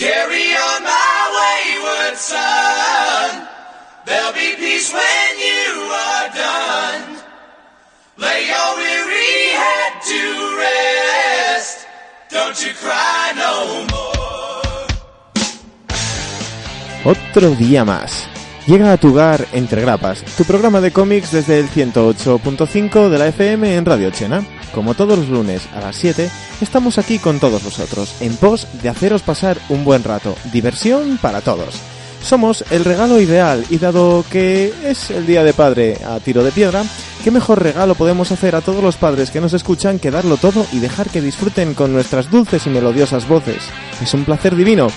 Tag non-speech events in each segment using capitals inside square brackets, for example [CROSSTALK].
Carry on my wayward son. There'll be peace when you are done. Lay your weary head to rest. Don't you cry no more. Otro día más. Llega a tu hogar Entre Grapas, tu programa de cómics desde el 108.5 de la FM en Radio Chena. Como todos los lunes a las 7, estamos aquí con todos vosotros, en pos de haceros pasar un buen rato, diversión para todos. Somos el regalo ideal y dado que es el Día de Padre a tiro de piedra, ¿qué mejor regalo podemos hacer a todos los padres que nos escuchan que darlo todo y dejar que disfruten con nuestras dulces y melodiosas voces? Es un placer divino.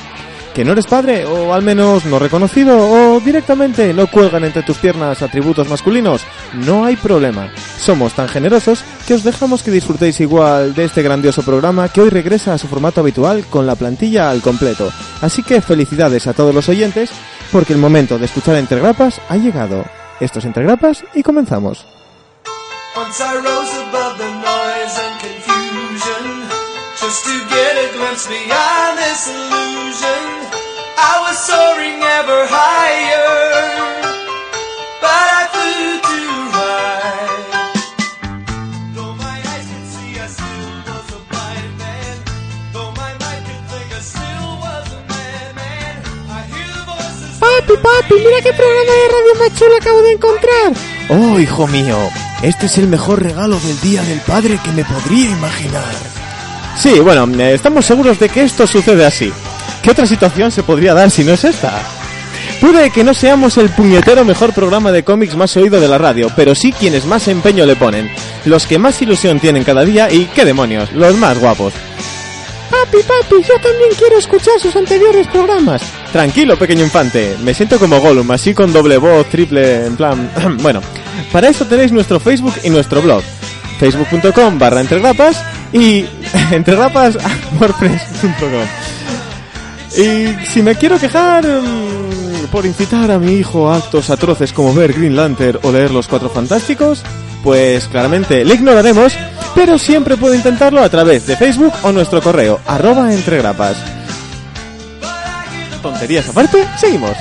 ¿Que no eres padre? ¿O al menos no reconocido? ¿O directamente no cuelgan entre tus piernas atributos masculinos? No hay problema. Somos tan generosos que os dejamos que disfrutéis igual de este grandioso programa que hoy regresa a su formato habitual con la plantilla al completo. Así que felicidades a todos los oyentes porque el momento de escuchar Entre Grapas ha llegado. Esto es Entre Grapas y comenzamos. I was soaring ever higher But I flew too high Though my eyes could see I still was a blind man Though my mind could think I still was a madman I hear the voices Papi, papi, mira qué programa de radio más chulo acabo de encontrar. Oh, hijo mío, este es el mejor regalo del Día del Padre que me podría imaginar. Sí, bueno, eh, estamos seguros de que esto sucede así. ¿Qué otra situación se podría dar si no es esta? Puede que no seamos el puñetero mejor programa de cómics más oído de la radio, pero sí quienes más empeño le ponen, los que más ilusión tienen cada día y, qué demonios, los más guapos. Papi, papi, yo también quiero escuchar sus anteriores programas. Tranquilo, pequeño infante. Me siento como Gollum, así con doble voz, triple, en plan... [CLEARS THROAT] bueno, para eso tenéis nuestro Facebook y nuestro blog. Facebook.com barra entregrapas y [LAUGHS] entregrapas.wordpress.com [LAUGHS] Y si me quiero quejar mm, por incitar a mi hijo a actos atroces como ver Green Lantern o leer Los Cuatro Fantásticos, pues claramente le ignoraremos, pero siempre puede intentarlo a través de Facebook o nuestro correo, arroba entregrapas. Tonterías aparte, seguimos.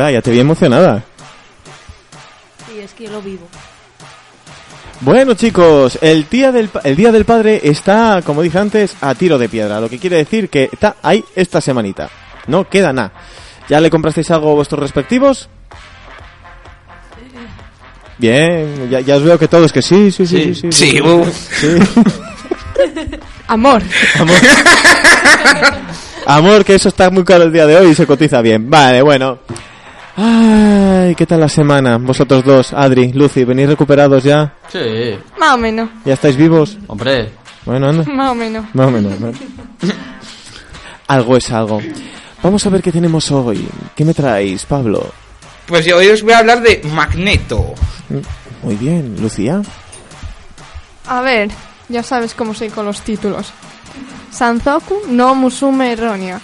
Laura, ya te vi emocionada. Sí, es que yo lo vivo. Bueno chicos, el día, del, pa- el día del Padre está, como dije antes, a tiro de piedra, lo que quiere decir que está ahí esta semanita. No queda nada. ¿Ya le comprasteis algo a vuestros respectivos? Bien, ya, ya os veo que todos que sí, sí, sí, sí. sí, Sí, uh. sí. [LAUGHS] Amor. Amor. [LAUGHS] Amor, que eso está muy caro el día de hoy y se cotiza bien. Vale, bueno. Ay, ¿qué tal la semana? Vosotros dos, Adri, Lucy, ¿venís recuperados ya? Sí, Más o menos. ¿Ya estáis vivos? hombre. Bueno, anda. Más o menos. Más o menos. ¿no? [LAUGHS] algo es algo. Vamos a ver qué tenemos hoy. ¿Qué me traéis, Pablo? Pues yo hoy os voy a hablar de Magneto. Muy bien, Lucía. A ver, ya sabes cómo soy con los títulos. Sanzoku no Musume Ronia.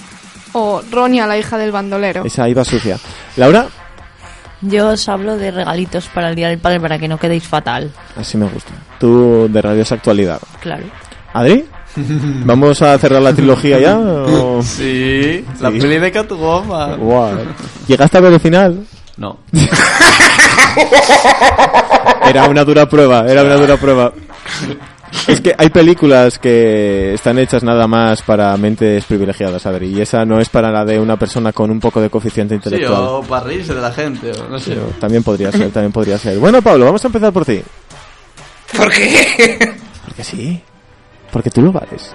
O Ronia, la hija del bandolero. Esa iba sucia. Laura, Yo os hablo de regalitos para el Día del Padre para que no quedéis fatal. así me gusta. Tú de Radiosa Actualidad. Claro. ¿Adri? [LAUGHS] ¿Vamos a cerrar la trilogía ya? o- Sí, la peli de Catwoman. Guau. ¿Llegaste a ver el final? No. [LAUGHS] Era una dura prueba, era una dura prueba. [LAUGHS] Es que hay películas que están hechas nada más para mentes privilegiadas, Adri, y esa no es para la de una persona con un poco de coeficiente Sí, intelectual. o para reírse de la gente, o no sé. Pero también podría ser, también podría ser. Bueno, Pablo, vamos a empezar por ti. ¿Por qué? Porque sí, porque tú lo vales.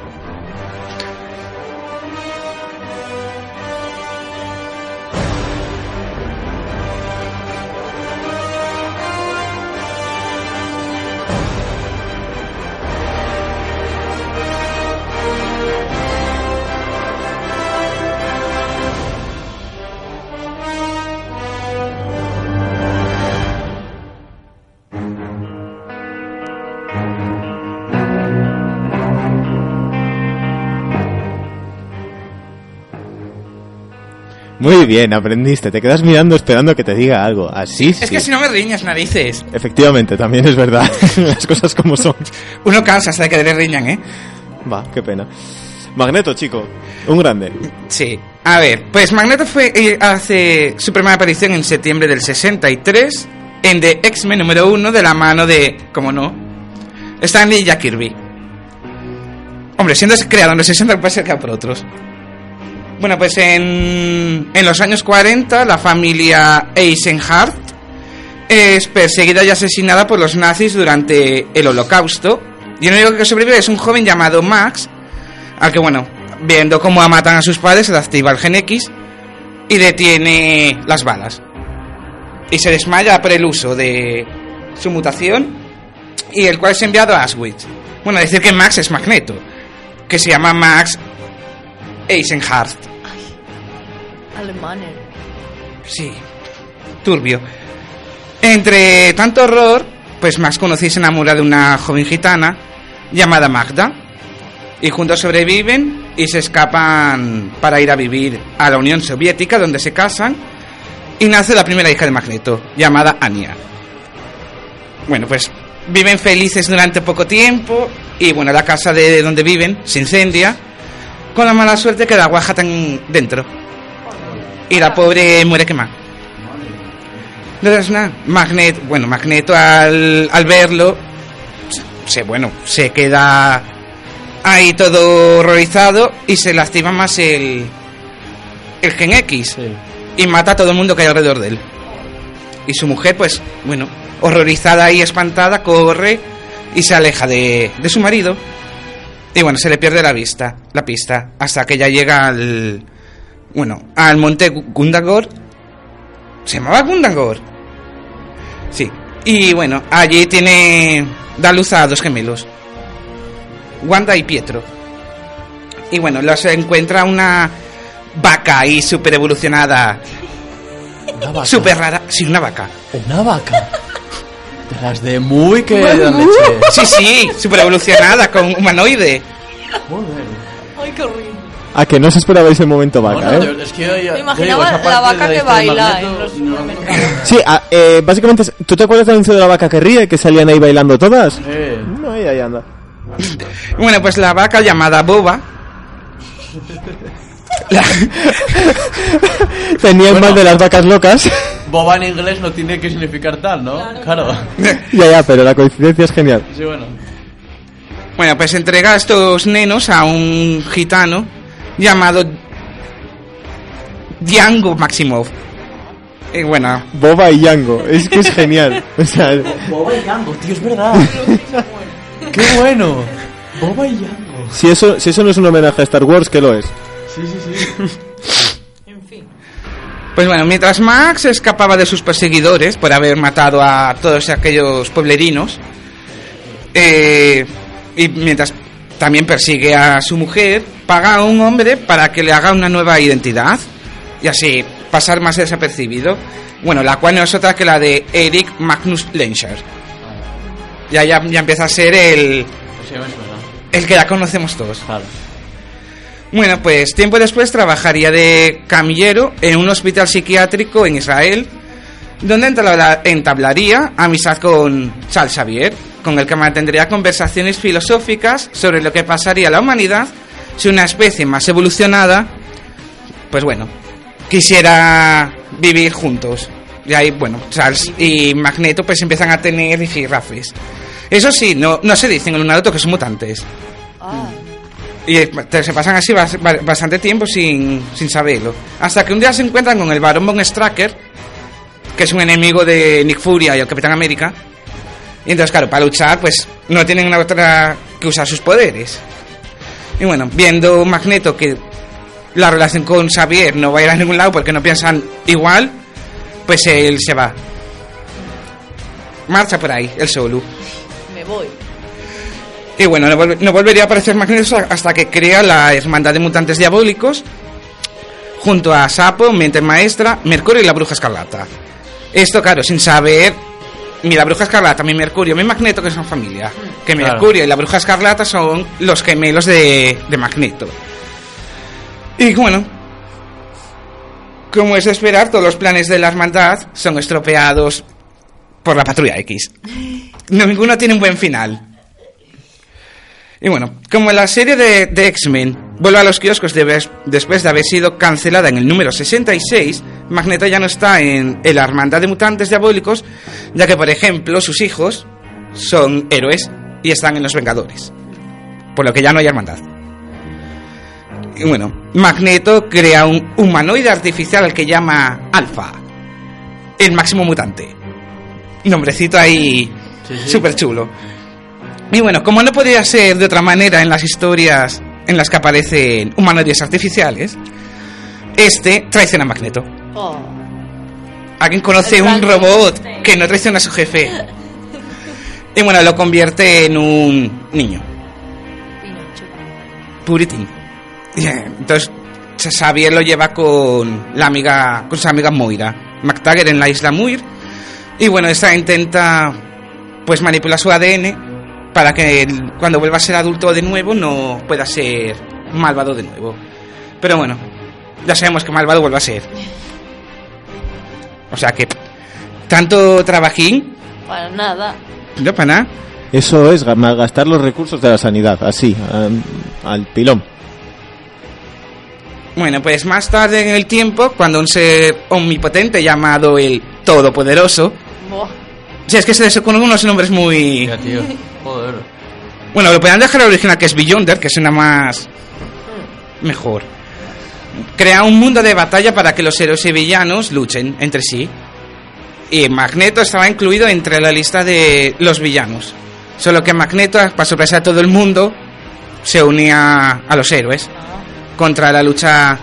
Muy bien, aprendiste. Te quedas mirando esperando que te diga algo. Así sí. Es que si no me riñas narices. Efectivamente, también es verdad. [LAUGHS] Las cosas como son. Uno cansa hasta que le riñan, ¿eh? Va, qué pena. Magneto, chico. Un grande. Sí. A ver, pues Magneto fue eh, hace su primera aparición en septiembre del 63 en The X-Men número 1 de la mano de, como no, Stanley y Jack Kirby. Hombre, siendo creado en los 60 puede ser que por otros. Bueno, pues en, en los años 40 la familia Eisenhardt es perseguida y asesinada por los nazis durante el holocausto. Y el único que sobrevive es un joven llamado Max, al que, bueno, viendo cómo matan a sus padres, se le activa el gen X y detiene las balas. Y se desmaya por el uso de su mutación y el cual es enviado a Auschwitz. Bueno, decir que Max es Magneto, que se llama Max Eisenhardt. Sí, turbio. Entre tanto horror, pues y se enamora de una joven gitana llamada Magda. Y juntos sobreviven y se escapan para ir a vivir a la Unión Soviética, donde se casan. Y nace la primera hija de Magneto, llamada Anya. Bueno, pues viven felices durante poco tiempo. Y bueno, la casa de donde viven se incendia. Con la mala suerte que la guaja tan dentro. Y la pobre muere quemada. Entonces, nada, Magnet, bueno, Magneto al, al verlo, se, bueno, se queda ahí todo horrorizado y se le activa más el, el Gen X y mata a todo el mundo que hay alrededor de él. Y su mujer, pues, bueno, horrorizada y espantada, corre y se aleja de, de su marido. Y bueno, se le pierde la vista, la pista, hasta que ya llega al, bueno, al monte Gundagor. ¿Se llamaba Gundagor? Sí. Y bueno, allí tiene. Da luz a dos gemelos. Wanda y Pietro. Y bueno, los encuentra una vaca ahí super evolucionada. Una vaca. Super rara. Sí, una vaca. Una vaca. De las de muy que dan leche. Sí, sí, super evolucionada, con humanoide. Joder. Ay, qué horrible. A que no os esperabais el momento vaca, no, ¿eh? yo- es que yo, yo Me imaginaba digo, la vaca que baila Magneto, en los no- supermercados. Sí, ah, eh, básicamente, ¿tú te acuerdas del anuncio de la vaca que ríe? Que salían ahí bailando todas. Eh, No, ahí, ahí anda. Bueno, pues la vaca llamada Boba. La- Tenían Bueno. mal de las vacas locas. boba en inglés no tiene que significar tal, ¿no? Claro. ya, ya, pero la coincidencia es genial. Sí, bueno. Bueno, pues entrega a estos nenos a un gitano llamado Django Maximov. Y bueno, Boba y Yango. Es que es genial. [LAUGHS] O sea, Boba y Yango, tío, es verdad. [LAUGHS] ¡Qué bueno! Boba y Yango. si eso, si eso no es un homenaje a Star Wars, ¿qué lo es? Sí, sí, sí. [LAUGHS] En fin. pues bueno, mientras Max escapaba de sus perseguidores por haber matado a todos aquellos pueblerinos, eh, y mientras también persigue a su mujer, paga a un hombre para que le haga una nueva identidad y así pasar más desapercibido. Bueno, la cual no es otra que la de Eric Magnus Lenscher. Ya, ya, ya empieza a ser el, el que ya conocemos todos. Bueno, pues tiempo después trabajaría de camillero en un hospital psiquiátrico en Israel, donde entabla- entablaría amistad con Charles Xavier, con el que mantendría conversaciones filosóficas sobre lo que pasaría a la humanidad si una especie más evolucionada, pues bueno, quisiera vivir juntos. Y ahí, bueno, Charles y Magneto pues empiezan a tener rifirrafes. Eso sí, no, no se dicen el uno al otro que son mutantes. Ah, Y eh, se pasan así bas- ba- bastante tiempo sin, sin saberlo. Hasta que un día se encuentran con el Barón Von Stracker, que es un enemigo de Nick Furia y el Capitán América. Y entonces, claro, para luchar, pues no tienen una otra que usar sus poderes. Y bueno, viendo Magneto que la relación con Xavier no va a ir a ningún lado porque no piensan igual, pues él se va. Marcha por ahí, el solo. me voy. Y bueno, no, volve- no volvería a aparecer Magneto hasta que crea la Hermandad de Mutantes Diabólicos junto a Sapo, Mente Maestra, Mercurio y la Bruja Escarlata. Esto, claro, sin saber ni la Bruja Escarlata, ni Mercurio, ni Magneto, que son familia. Que Claro. Mercurio y la Bruja Escarlata son los gemelos de, de Magneto. Y bueno, como es de esperar, todos los planes de la hermandad son estropeados por la patrulla X. No, ninguno tiene un buen final. Y bueno, como la serie de, de X-Men vuelve a los kioscos de después de haber sido cancelada en el número 66, Magneto ya no está en, en la hermandad de mutantes diabólicos, ya que, por ejemplo, sus hijos son héroes y están en los Vengadores. Por lo que ya no hay hermandad. Y bueno, Magneto crea un humanoide artificial al que llama Alpha, el máximo mutante. Nombrecito ahí Sí, sí. súper chulo. Y bueno, como no podría ser de otra manera en las historias en las que aparecen humanoides artificiales, este traiciona a Magneto. Oh. ¿Alguien conoce un robot que no traiciona a su jefe? [LAUGHS] Y bueno, lo convierte en un niño. Y, eh, Entonces, Xavier lo lleva con la amiga, con su amiga Moira, McTaggart en la isla Muir. Y bueno, esta intenta pues manipular su ADN para que él, cuando vuelva a ser adulto de nuevo no pueda ser malvado de nuevo. Pero bueno, ya sabemos que malvado vuelve a ser. O sea que tanto trabajín, Para nada. no para nada. Eso es ga- malgastar los recursos de la sanidad, así, am, al pilón. Bueno, pues más tarde en el tiempo, cuando un ser omnipotente llamado el Todopoderoso, Buah. si es que se les con unos nombres muy... Ya, tío. [LAUGHS] Bueno, lo podrían dejar al original que es Beyonder, que suena más... mejor. Crea un mundo de batalla para que los héroes y villanos luchen entre sí. Y Magneto estaba incluido entre la lista de los villanos. Solo que Magneto, para sorpresa de todo el mundo, se unía a los héroes contra la lucha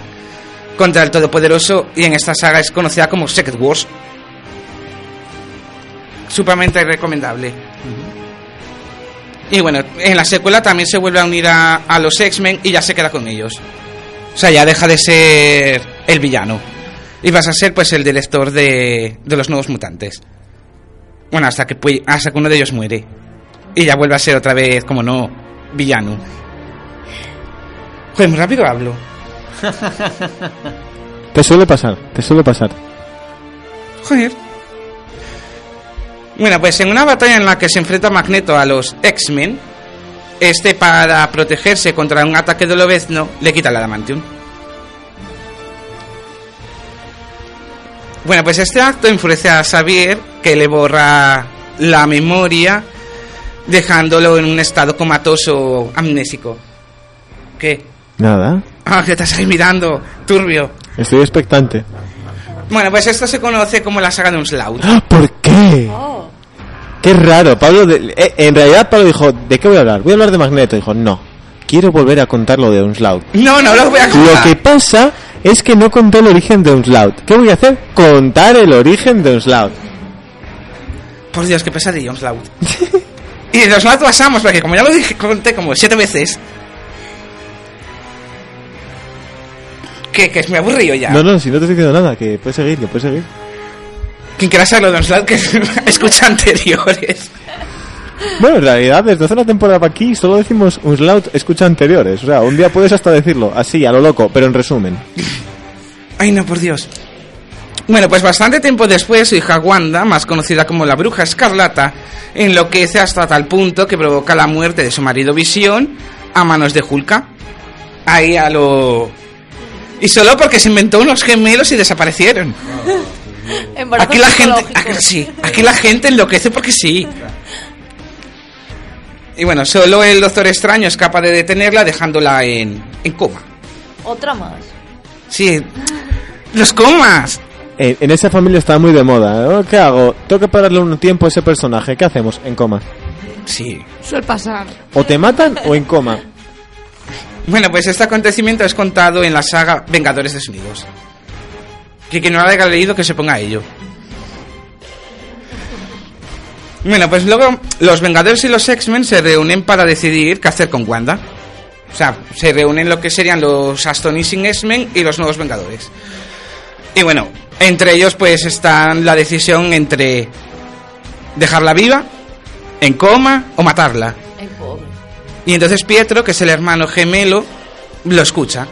contra el Todopoderoso y en esta saga es conocida como Secret Wars. Supermente recomendable. Y bueno, en la secuela también se vuelve a unir a, a los X-Men y ya se queda con ellos. O sea, ya deja de ser el villano. Y vas a ser pues el director de, de los nuevos mutantes. Bueno, hasta que, hasta que uno de ellos muere. Y ya vuelve a ser otra vez, como no, villano. Joder, muy rápido hablo. [LAUGHS] Te suele pasar, te suele pasar. Joder. Bueno, pues en una batalla en la que se enfrenta Magneto a los X-Men, este para protegerse contra un ataque de Lobezno le quita el adamantium. Bueno, pues este acto enfurece a Xavier, que le borra la memoria, dejándolo en un estado comatoso amnésico. ¿Qué? Nada, Ah, que te estás ahí mirando, turbio. estoy expectante. Bueno, pues esto se conoce como la saga de Onslaught. ¡Ah! ¿Por qué? Oh. Qué raro, Pablo. de- eh, en realidad, Pablo dijo: ¿De qué voy a hablar? Voy a hablar de Magneto. Dijo: No, quiero volver a contar lo de Onslaught. No, no lo voy a Lo contar. que pasa es que no conté el origen de Onslaught. ¿Qué voy a hacer? Contar el origen de Onslaught. Por Dios, qué pesadilla, Onslaught. y de Onslaught pasamos, porque como ya lo dije, conté como siete veces. Que, que me aburrí yo ya. No, no, si no te estoy diciendo nada, que puedes seguir, que puedes seguir. Quien quiera saber lo de Onslaught, que [LAUGHS] escucha anteriores. Bueno, en realidad, desde hace una temporada para aquí, solo decimos Onslaught escucha anteriores. O sea, un día puedes hasta decirlo, así, a lo loco, pero en resumen. Ay, no, por Dios. Bueno, pues bastante tiempo después, su hija Wanda, más conocida como la Bruja Escarlata, enloquece hasta tal punto que provoca la muerte de su marido Visión a manos de Hulka. Ahí a lo... Y solo porque se inventó unos gemelos y desaparecieron. Embarazo Aquí la gente, aquí, sí, aquí la gente enloquece porque sí. Y bueno, solo el Doctor Extraño es capaz de detenerla dejándola en, en coma. Otra más. Sí, los comas. En, en esa familia está muy de moda. ¿Qué hago? Tengo que pararle un tiempo a ese personaje. ¿Qué hacemos? En coma. Sí. Suele pasar. O te matan o en coma. Bueno, pues este acontecimiento es contado en la saga Vengadores Desunidos. Que quien no lo haya leído que se ponga a ello. Bueno, pues luego los Vengadores y los X-Men se reúnen para decidir qué hacer con Wanda. O sea, se reúnen lo que serían los Astonishing X-Men y los nuevos Vengadores. Y bueno, entre ellos pues está la decisión entre dejarla viva, en coma o matarla. Y entonces Pietro, que es el hermano gemelo, lo escucha.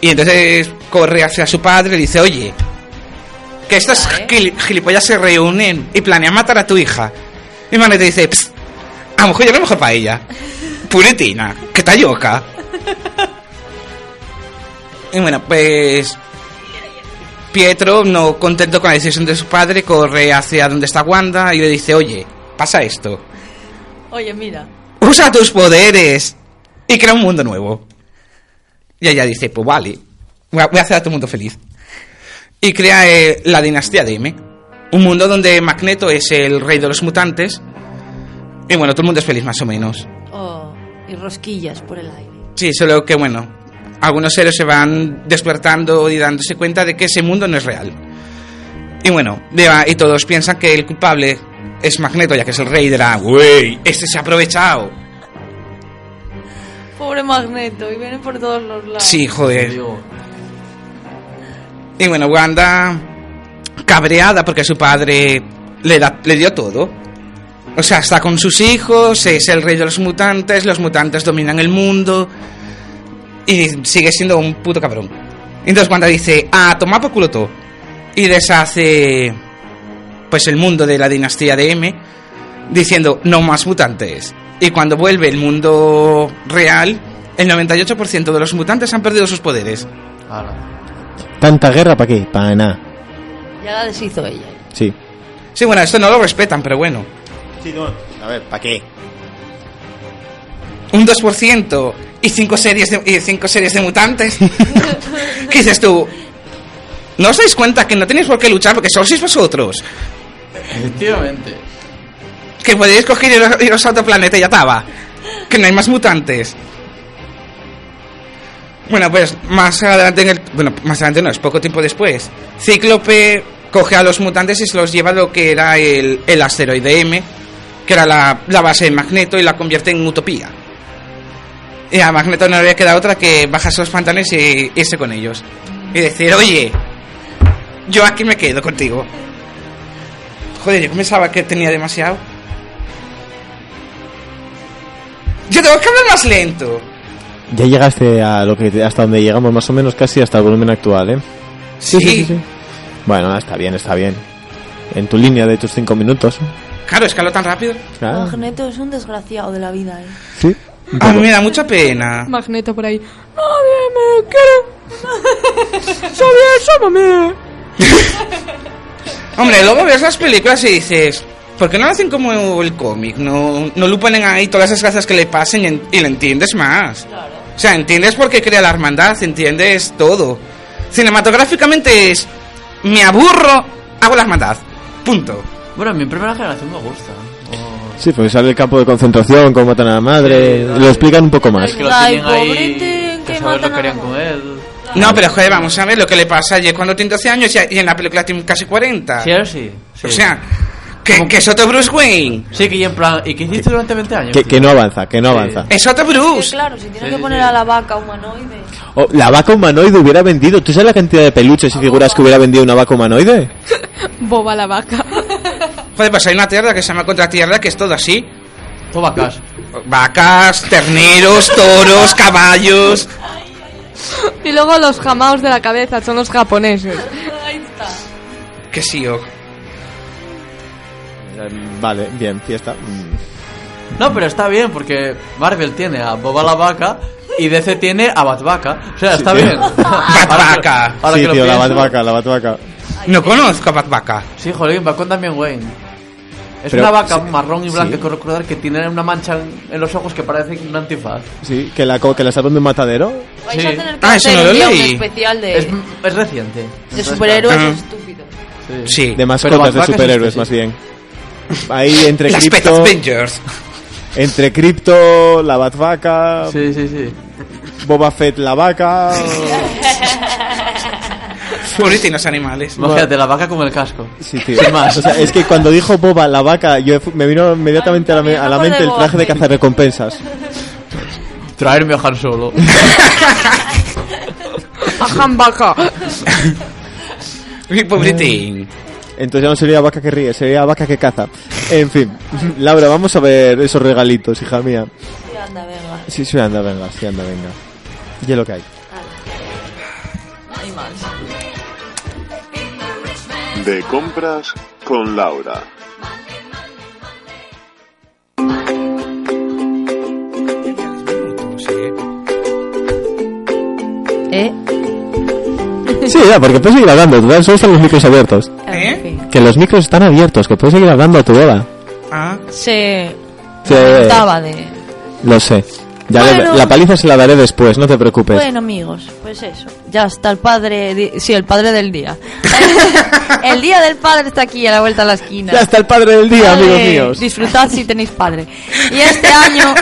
Y entonces corre hacia su padre y dice, oye, que estas gil- gilipollas se reúnen y planean matar a tu hija. Y Magneto dice, "Psst, a lo mejor yo lo mejor para ella. [LAUGHS] Puretina, que está yoca. y bueno, pues... Pietro, no contento con la decisión de su padre, corre hacia donde está Wanda y le dice, oye, pasa esto. Oye, mira. Usa tus poderes y crea un mundo nuevo. Y ella dice, pues vale, voy a hacer a tu mundo feliz. Y crea eh, la dinastía de M. Un mundo donde Magneto es el rey de los mutantes. Y bueno, todo el mundo es feliz más o menos. Oh, y rosquillas por el aire. Sí, solo que bueno, algunos héroes se van despertando y dándose cuenta de que ese mundo no es real. Y bueno, vea, y todos piensan que el culpable es Magneto, ya que es el rey de la... ¡Wey! Este se ha aprovechado. Pobre Magneto, y viene por todos los lados. Sí, joder. Y bueno, Wanda, cabreada porque su padre le, da, le dio todo. O sea, está con sus hijos, es el rey de los mutantes, los mutantes dominan el mundo. Y sigue siendo un puto cabrón. Entonces Wanda dice, ah, toma por culo todo. Y deshace, pues, el mundo de la dinastía de M, diciendo, no más mutantes. Y cuando vuelve el mundo real, el 98% de los mutantes han perdido sus poderes. ¿Tanta guerra para qué? Para nada. Ya la deshizo ella. Sí. Sí, bueno, esto no lo respetan, pero bueno. Sí, no. A ver, ¿para qué? Un 2% y cinco series de, y cinco series de mutantes. [LAUGHS] ¿Qué dices tú? ¿No os dais cuenta que no tenéis por qué luchar porque sois vosotros? Efectivamente. Que podéis coger y iros- a otro planeta y ya estaba. Que no hay más mutantes. Bueno, pues más adelante en el... Bueno, más adelante no, es poco tiempo después. Cíclope coge a los mutantes y se los lleva a lo que era el, el asteroide M, que era la, la base de Magneto, y la convierte en utopía. Y a Magneto no le había quedado otra que bajarse los pantalones y irse con ellos. Y decir, oye, yo aquí me quedo contigo. Joder, yo pensaba que tenía demasiado. Yo tengo que hablar más lento. Ya llegaste a lo que hasta donde llegamos más o menos casi hasta el volumen actual, ¿eh? Sí, Bueno, está bien, está bien. En tu línea de tus cinco minutos. Claro, escaló tan rápido. Magneto es un desgraciado de la vida, ¿eh? sí. A mí me da mucha pena. Magneto por ahí. Nadie me quiere. [LAUGHS] Sabía, [LAUGHS] Hombre, luego ves las películas y dices, ¿por qué no lo hacen como el cómic? No, no lo ponen ahí todas esas cosas que le pasen y, lo entiendes más. O sea, entiendes por qué crea la hermandad, entiendes todo. Cinematográficamente es, me aburro, hago la hermandad. Punto. Bueno, mi primera generación me gusta. Sí, porque sale el campo de concentración, cómo matan a la madre. Sí, lo explican un poco más. Es que lo Ay, tienen ahí, pobrete, que que saber lo a con él. No, pero joder, vamos a ver lo que le pasa ayer cuando tiene 12 años y en la película tiene casi 40. Sí, ahora sí. sí. O sea, que, que es otro Bruce Wayne. Sí, que y en plan... ¿Y qué hiciste durante 20 años? Que, no avanza, que no Sí. avanza. Es otro Bruce. claro, si tiene Sí, que poner sí. a la vaca humanoide. Oh, la vaca humanoide hubiera vendido. ¿Tú sabes la cantidad de peluches y figuras que hubiera vendido una vaca humanoide? [LAUGHS] Boba la vaca. [LAUGHS] Joder, pues hay una tierra que se llama Contratierra que es todo así. Toma cash. Vacas, terneros, toros, caballos. Y luego los jamaos de la cabeza son los japoneses. Ahí está. Que sí, oh. Eh, Vale, bien, fiesta. Mm. No, pero está bien porque Marvel tiene a Boba la vaca y DC tiene a Batvaca. O sea, está Sí. bien. [LAUGHS] Batvaca. Sí, tío, la ¿eh? batvaca, la batvaca. No conozco a Batvaca. Sí, jolín, va con también Wayne. Es Pero- una vaca sí, marrón y blanca sí. que recordar que tiene una mancha en, los ojos que parece un antifaz. Sí, que la, co- que la salvan de un matadero. Sí. a tener que Ah, eso no lo leí. especial de, Es, es reciente. de superhéroes Ah. estúpidos. claro, Sí. De mascotas de superhéroes, este, más sí. bien. Ahí [LAUGHS] entre Las cripto, Avengers. entre cripto, la batvaca, Sí, sí, sí. Boba Fett la vaca. [LAUGHS] Puritinos animales. Imagínate, la vaca con el casco. Sí, tío. Sin más. O sea, es que cuando dijo Boba la vaca, yo me vino inmediatamente a la, a mente el traje de cazarrecompensas. Traerme a Han Solo. [LAUGHS] Ajam vaca. Mi Puritín. Entonces ya no sería vaca que ríe, sería vaca que caza. En fin, [LAUGHS] Laura, vamos a ver esos regalitos, hija mía. Sí, anda, venga. Sí, sí, anda, venga, sí, anda, venga. Y es lo que hay. Hay más. De compras con Laura. ¿Eh? Sí, ya, porque puedes seguir hablando, solo están los micros abiertos. ¿Eh? Que los micros están abiertos, que puedes seguir hablando a tu hora. Ah, Se Sí. lamentaba de... Lo sé. Ya le- Bueno. la paliza se la daré después, no te preocupes. Bueno, amigos, pues eso. Ya está el padre... di- Sí, el padre del día. [LAUGHS] el día del padre está aquí, a la vuelta de la esquina. Ya está el padre del día, amigos míos. Disfrutad si tenéis padre. Y este año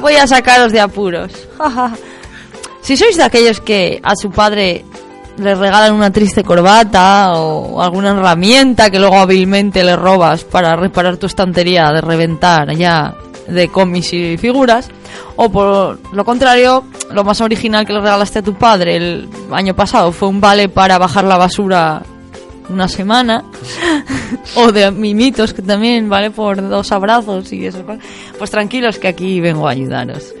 voy a sacaros de apuros. [LAUGHS] si sois de aquellos que a su padre le regalan una triste corbata o alguna herramienta que luego hábilmente le robas para reparar tu estantería de reventar ya de cómics y figuras, o por lo contrario, lo más original que le regalaste a tu padre el año pasado fue un vale para bajar la basura una semana. [LAUGHS] O de mimitos que también vale por dos abrazos y eso. Pues tranquilos que aquí vengo a ayudaros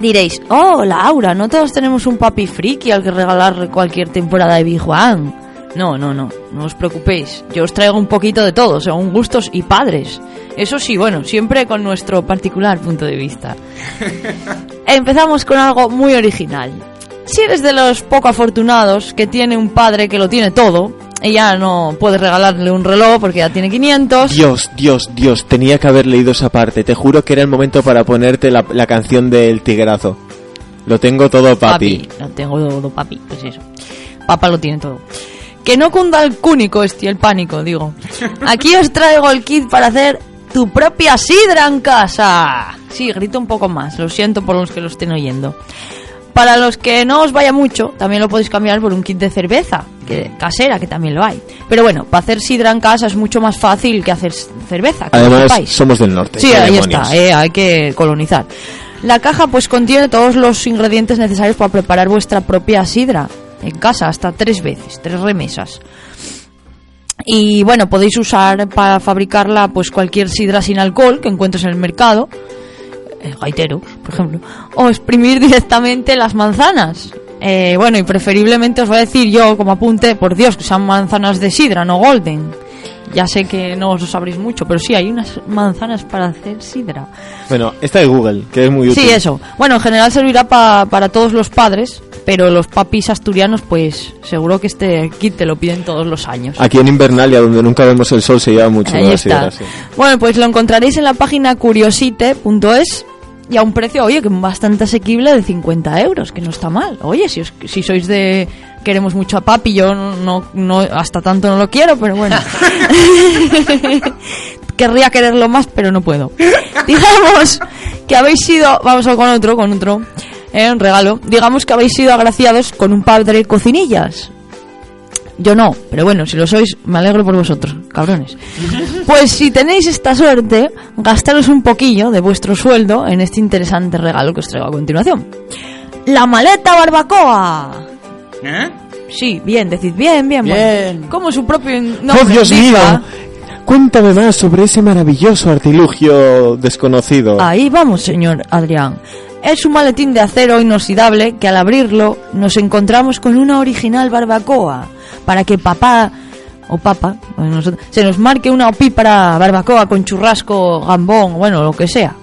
diréis oh Laura no todos tenemos un papi friki al que regalar cualquier temporada de Big One no no no no os preocupéis. Yo os traigo un poquito de todo según gustos y padres. Eso sí bueno siempre con nuestro particular punto de vista. [LAUGHS] Empezamos con algo muy original. Si eres de los poco afortunados que tiene un padre que lo tiene todo ya no puedes regalarle un reloj porque ya tiene 500. Dios, Dios, Dios, tenía que haber leído esa parte. Te juro que era el momento para ponerte la, la canción del tigrazo. Lo tengo todo, papi. No tengo todo, papi. Pues eso. Papá lo tiene todo. Que no cunda el cúnico este, el pánico, digo. Aquí os traigo el kit para hacer tu propia sidra en casa. Sí, grito un poco más. Lo siento por los que lo estén oyendo. Para los que no os vaya mucho, también lo podéis cambiar por un kit de cerveza, que, casera, que también lo hay. Pero bueno, para hacer sidra en casa es mucho más fácil que hacer cerveza. que Además, somos del norte. Sí, ahí demonios. está, eh, hay que colonizar. La caja pues contiene todos los ingredientes necesarios para preparar vuestra propia sidra en casa, hasta tres veces, tres remesas. Y bueno, podéis usar para fabricarla pues cualquier sidra sin alcohol que encuentres en el mercado, el gaitero, por ejemplo, o exprimir directamente las manzanas. Eh, bueno, y preferiblemente os voy a decir yo como apunte, por Dios, que sean manzanas de sidra, no golden. Ya sé que no os lo sabréis mucho, pero sí, hay unas manzanas para hacer sidra. Bueno, esta de Google, que es muy útil. Sí, eso. Bueno, en general servirá pa- para todos los padres, pero los papis asturianos, pues seguro que este kit te lo piden todos los años. Aquí en Invernalia, donde nunca vemos el sol, se lleva mucho Ahí la está. sidra, sí. Bueno, pues lo encontraréis en la página curiosite.es y a un precio, oye, que bastante asequible de 50 euros, que no está mal. Oye, si, os- si sois de... Queremos mucho a papi, yo no, no, hasta tanto no lo quiero, pero bueno. [LAUGHS] Querría quererlo más, pero no puedo. Digamos que habéis sido... Vamos con otro, con otro. eh, un regalo. Digamos que habéis sido agraciados con un padre cocinillas. Yo no, pero bueno, si lo sois, me alegro por vosotros, cabrones. Pues si tenéis esta suerte, gastaros un poquillo de vuestro sueldo en este interesante regalo que os traigo a continuación. La maleta barbacoa. ¿Eh? Sí, bien, decid bien, bien, Bien. Como su propio nombre ¡Oh, Dios mío! Cuéntame más sobre ese maravilloso artilugio desconocido. Ahí vamos, señor Adrián. Es un maletín de acero inoxidable que al abrirlo nos encontramos con una original barbacoa para que papá o papa se nos marque una opípara barbacoa con churrasco, gambón, bueno, lo que sea.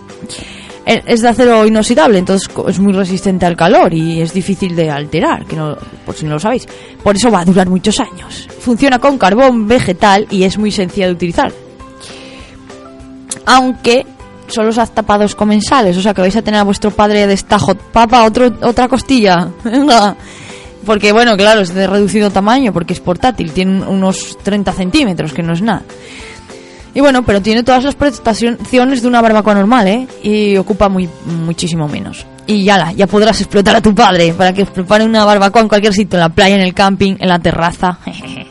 E- Es de acero inoxidable, entonces es muy resistente al calor y es difícil de alterar, que no, por si no lo sabéis. Por eso va a durar muchos años. Funciona con carbón vegetal y es muy sencilla de utilizar aunque son los tapados comensales, o sea que vais a tener a vuestro padre de destajo, papá, otro, otra costilla. [LAUGHS] Porque bueno, claro, es de reducido tamaño, porque es portátil, tiene unos 30 centímetros, que no es nada. Y bueno, pero tiene todas las prestaciones de una barbacoa normal, ¿eh? Y ocupa muy, muchísimo menos. Y ya la, ya podrás explotar a tu padre para que os prepare una barbacoa en cualquier sitio, en la playa, en el camping, en la terraza.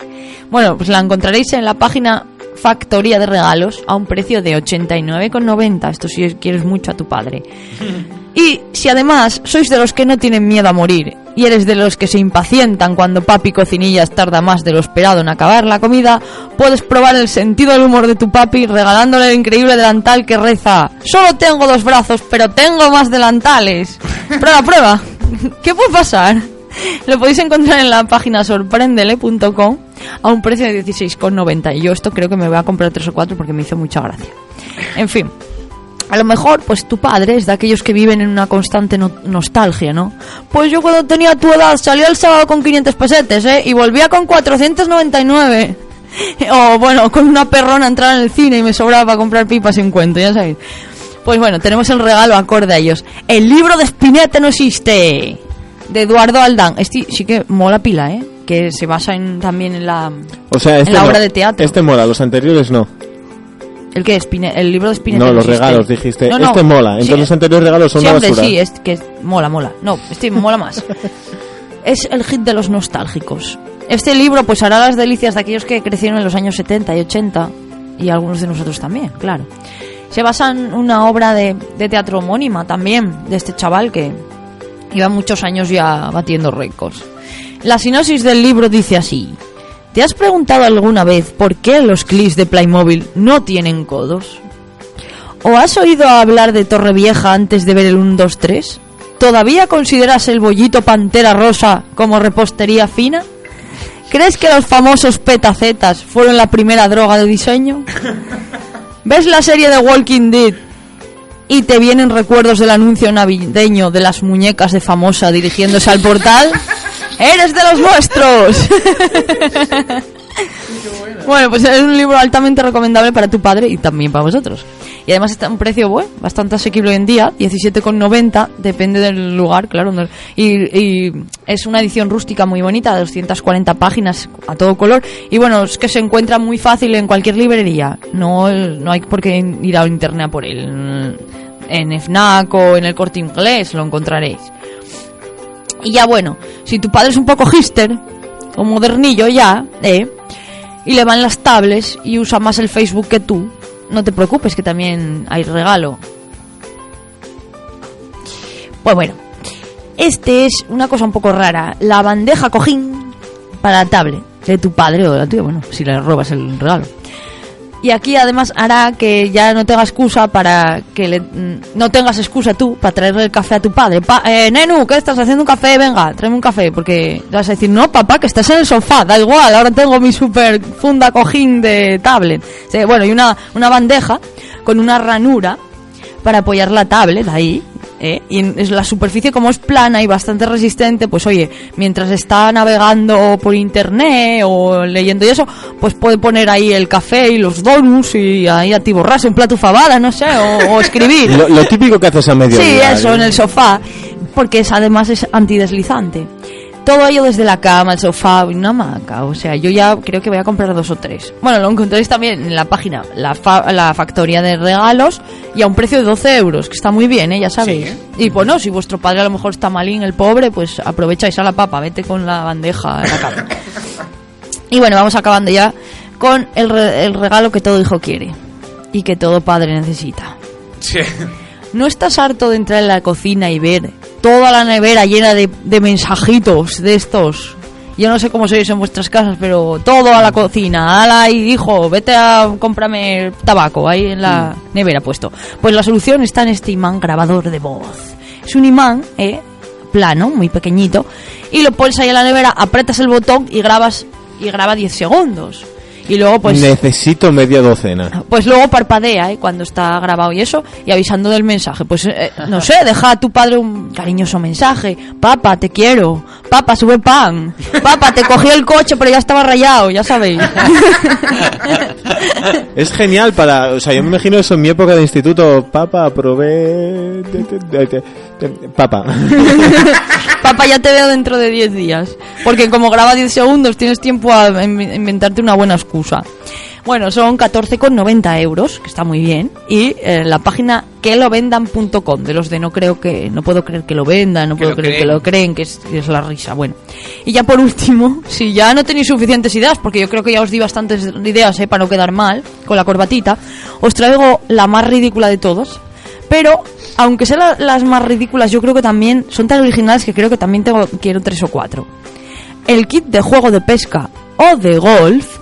[LAUGHS] bueno, pues la encontraréis en la página Factoría de Regalos a un precio de 89,90. Esto si quieres mucho a tu padre. [LAUGHS] Y si además sois de los que no tienen miedo a morir y eres de los que se impacientan cuando papi cocinillas tarda más de lo esperado en acabar la comida, puedes probar el sentido del humor de tu papi regalándole el increíble delantal que reza Solo tengo dos brazos, pero tengo más delantales. [LAUGHS] Prueba, prueba. [LAUGHS] ¿Qué puede pasar? Lo podéis encontrar en la página sorprendele.com a un precio de 16,90. Y yo esto creo que me voy a comprar tres o cuatro porque me hizo mucha gracia. En fin. A lo mejor, pues tu padre es de aquellos que viven en una constante no- nostalgia, ¿no? Pues yo cuando tenía tu edad salía el sábado con 500 pesetes, ¿eh? Y volvía con 499. [LAUGHS] O bueno, con una perrona entrar en el cine y me sobraba para comprar pipas en cuento, ya sabéis. Pues bueno, tenemos el regalo acorde a ellos. El libro de Spinetta no existe. De Eduardo Aldán. Este sí que mola pila, ¿eh? Que se basa en, también en la... O sea, este en la no. obra de teatro. Este mola, los anteriores no. ¿El qué? Spine- el libro de Spinetta No, los regalos, dijiste. No, no. Este mola. Entonces Sí. los anteriores regalos son sí, una basura. sí, es que mola, mola. No, este mola más. [LAUGHS] es el hit de los nostálgicos. Este libro pues hará las delicias de aquellos que crecieron en los años 70 y 80 y algunos de nosotros también, claro. Se basa en una obra de, de teatro homónima también de este chaval que lleva muchos años ya batiendo récords. La sinopsis del libro dice así. ¿Te has preguntado alguna vez por qué los clics de Playmobil no tienen codos? ¿O has oído hablar de Torrevieja antes de ver el 1, 2, 3? ¿Todavía consideras el bollito pantera rosa como repostería fina? ¿Crees que los famosos petacetas fueron la primera droga de diseño? ¿Ves la serie de Walking Dead y te vienen recuerdos del anuncio navideño de las muñecas de famosa dirigiéndose al portal? ¡Eres de los nuestros! [LAUGHS] Bueno, pues es un libro altamente recomendable para tu padre y también para vosotros. Y además está a un precio bueno, bastante asequible hoy en día, 17,90, depende del lugar, claro. no- Y, y es una edición rústica muy bonita, de 240 páginas a todo color. Y bueno, es que se encuentra muy fácil en cualquier librería. No, no hay por qué ir a internet a por él. En FNAC o en el corte inglés lo encontraréis. Y ya bueno, si tu padre es un poco hister, o modernillo ya, ¿eh? Y le van las tablets y usa más el Facebook que tú, no te preocupes que también hay regalo. Pues bueno, este es una cosa un poco rara, la bandeja cojín para la tablet de tu padre o de la tuya, bueno, si le robas el regalo. Y aquí además hará que ya no tengas excusa para que le, mm, no tengas excusa tú para traerle el café a tu padre. Pa, eh, Nenu, ¿qué estás haciendo un café? Venga, tráeme un café. Porque vas a decir, no, papá, que estás en el sofá, da igual, ahora tengo mi super funda cojín de tablet. Bueno, y una, una bandeja con una ranura para apoyar la tablet ahí. ¿Eh? Y en- es la superficie como es plana y bastante resistente, pues oye, mientras está navegando por internet o leyendo y eso, pues puede poner ahí el café y los donuts y ahí atiborrarse un plato fabada, no sé, o, o escribir. [LAUGHS] Lo, lo típico que haces a medio Sí, eso, en el sofá, porque es, además es antideslizante. Todo ello desde la cama, el sofá una hamaca. O sea, yo ya creo que voy a comprar dos o tres. Bueno, lo encontréis también en la página, la, fa- la factoría de regalos, y a un precio de 12 euros, que está muy bien, ¿eh? ya sabéis. Y bueno, si vuestro padre a lo mejor está malín, el pobre, pues aprovecháis a la papa, vete con la bandeja en la cama. y bueno, vamos acabando ya con el, re- el regalo que todo hijo quiere y que todo padre necesita. Sí. ¿No estás harto de entrar en la cocina y ver toda la nevera llena de, de mensajitos de estos? Yo no sé cómo sois en vuestras casas, pero todo a la cocina. Ala, y hijo, vete a comprarme tabaco ahí en la nevera puesto. Pues la solución está en este imán grabador de voz. Es un imán, ¿eh? Plano, muy pequeñito. Y lo pones ahí en la nevera, apretas el botón y grabas y graba 10 segundos. Y luego pues Necesito media docena. pues luego parpadea ¿eh? cuando está grabado y eso, y avisando del mensaje. Pues eh, no sé, deja a tu padre un cariñoso mensaje. Papá, te quiero. Papá, sube pan. Papá, te cogí el coche, pero ya estaba rayado, ya sabéis. [LAUGHS] Es genial para... O sea, yo me imagino eso en mi época de instituto. Papa, probé... de- [LAUGHS] Papá, ya te veo dentro de 10 días. Porque como graba 10 segundos, tienes tiempo a in- inventarte una buena excusa. Bueno, son 14,90 euros, que está muy bien. Y eh, la página quelovendan.com, de los de no creo que, no puedo creer que lo vendan, no Que puedo creer que lo creen, que es, que es la risa. Bueno. Y ya por último, [LAUGHS] si ya no tenéis suficientes ideas, porque yo creo que ya os di bastantes ideas eh, para no quedar mal con la corbatita, os traigo la más ridícula de todos. Pero, aunque sean la- las más ridículas, yo creo que también son tan originales que creo que también tengo, quiero tres o cuatro. El kit de juego de pesca o de golf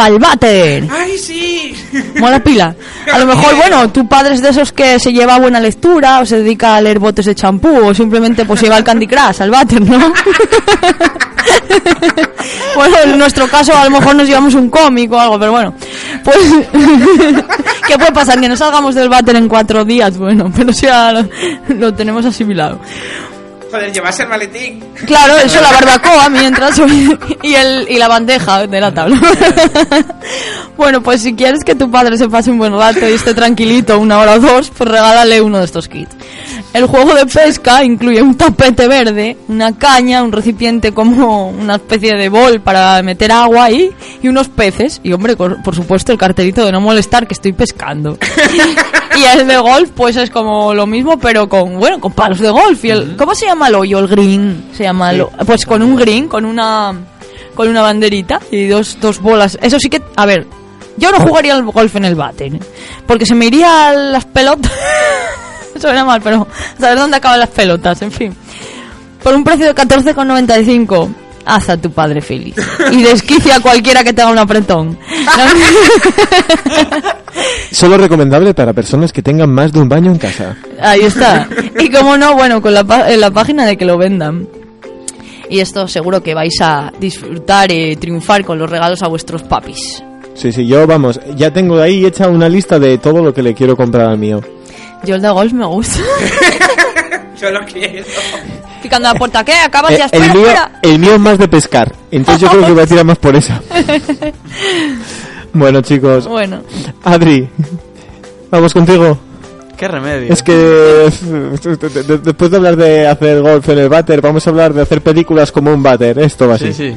pa'l váter. ¡Ay, sí! Mola pila. A lo mejor, bueno, tu padre es de esos que se lleva buena lectura o se dedica a leer botes de champú o simplemente pues lleva el Candy Crush al váter, ¿no? [LAUGHS] bueno, en nuestro caso a lo mejor nos llevamos un cómic o algo, pero bueno. Pues, [LAUGHS] ¿qué puede pasar? Que no salgamos del váter en cuatro días, bueno, pero ya lo, lo tenemos asimilado. Joder, llevas el maletín. Claro, eso la [LAUGHS] barbacoa mientras [LAUGHS] y, el, y la bandeja de la tabla. [LAUGHS] bueno, pues si quieres que tu padre se pase un buen rato y esté tranquilito una hora o dos, pues regálale uno de estos kits. El juego de pesca incluye un tapete verde, una caña, un recipiente como una especie de bol para meter agua ahí y unos peces. Y hombre, por por supuesto el cartelito de no molestar que estoy pescando. y el de golf pues es como lo mismo pero con, bueno, con palos de golf. Y el, ¿Cómo se llama el hoyo? El green. Se llama el- pues con un green, con una con una banderita y dos, dos bolas. Eso sí que, a ver, yo no jugaría al golf en el bate, porque se me iría las pelotas. [LAUGHS] Suena mal, pero saber dónde acaban las pelotas, en fin. Por un precio de 14,95, haz a tu padre feliz. Y desquicia a cualquiera que tenga un apretón. [LAUGHS] Solo recomendable para personas que tengan más de un baño en casa. Ahí está. Y como no, bueno, con la, en la página de que lo vendan. Y esto seguro que vais a disfrutar y triunfar con los regalos a vuestros papis. Sí, sí, yo, vamos, ya tengo ahí hecha una lista de todo lo que le quiero comprar al mío. Yo el de golf me gusta. [LAUGHS] Yo lo quiero. Picando la puerta, ¿qué? Acabas Eh, ya, el, espera, mío, espera. el mío es más de pescar, entonces yo creo que voy a tirar más por esa. [LAUGHS] Bueno, chicos, Bueno, Adri, vamos contigo. ¿Qué remedio? Es que de- de- de- después de hablar de hacer golf en el váter, vamos a hablar de hacer películas como un váter. Esto va así. Sí, sí.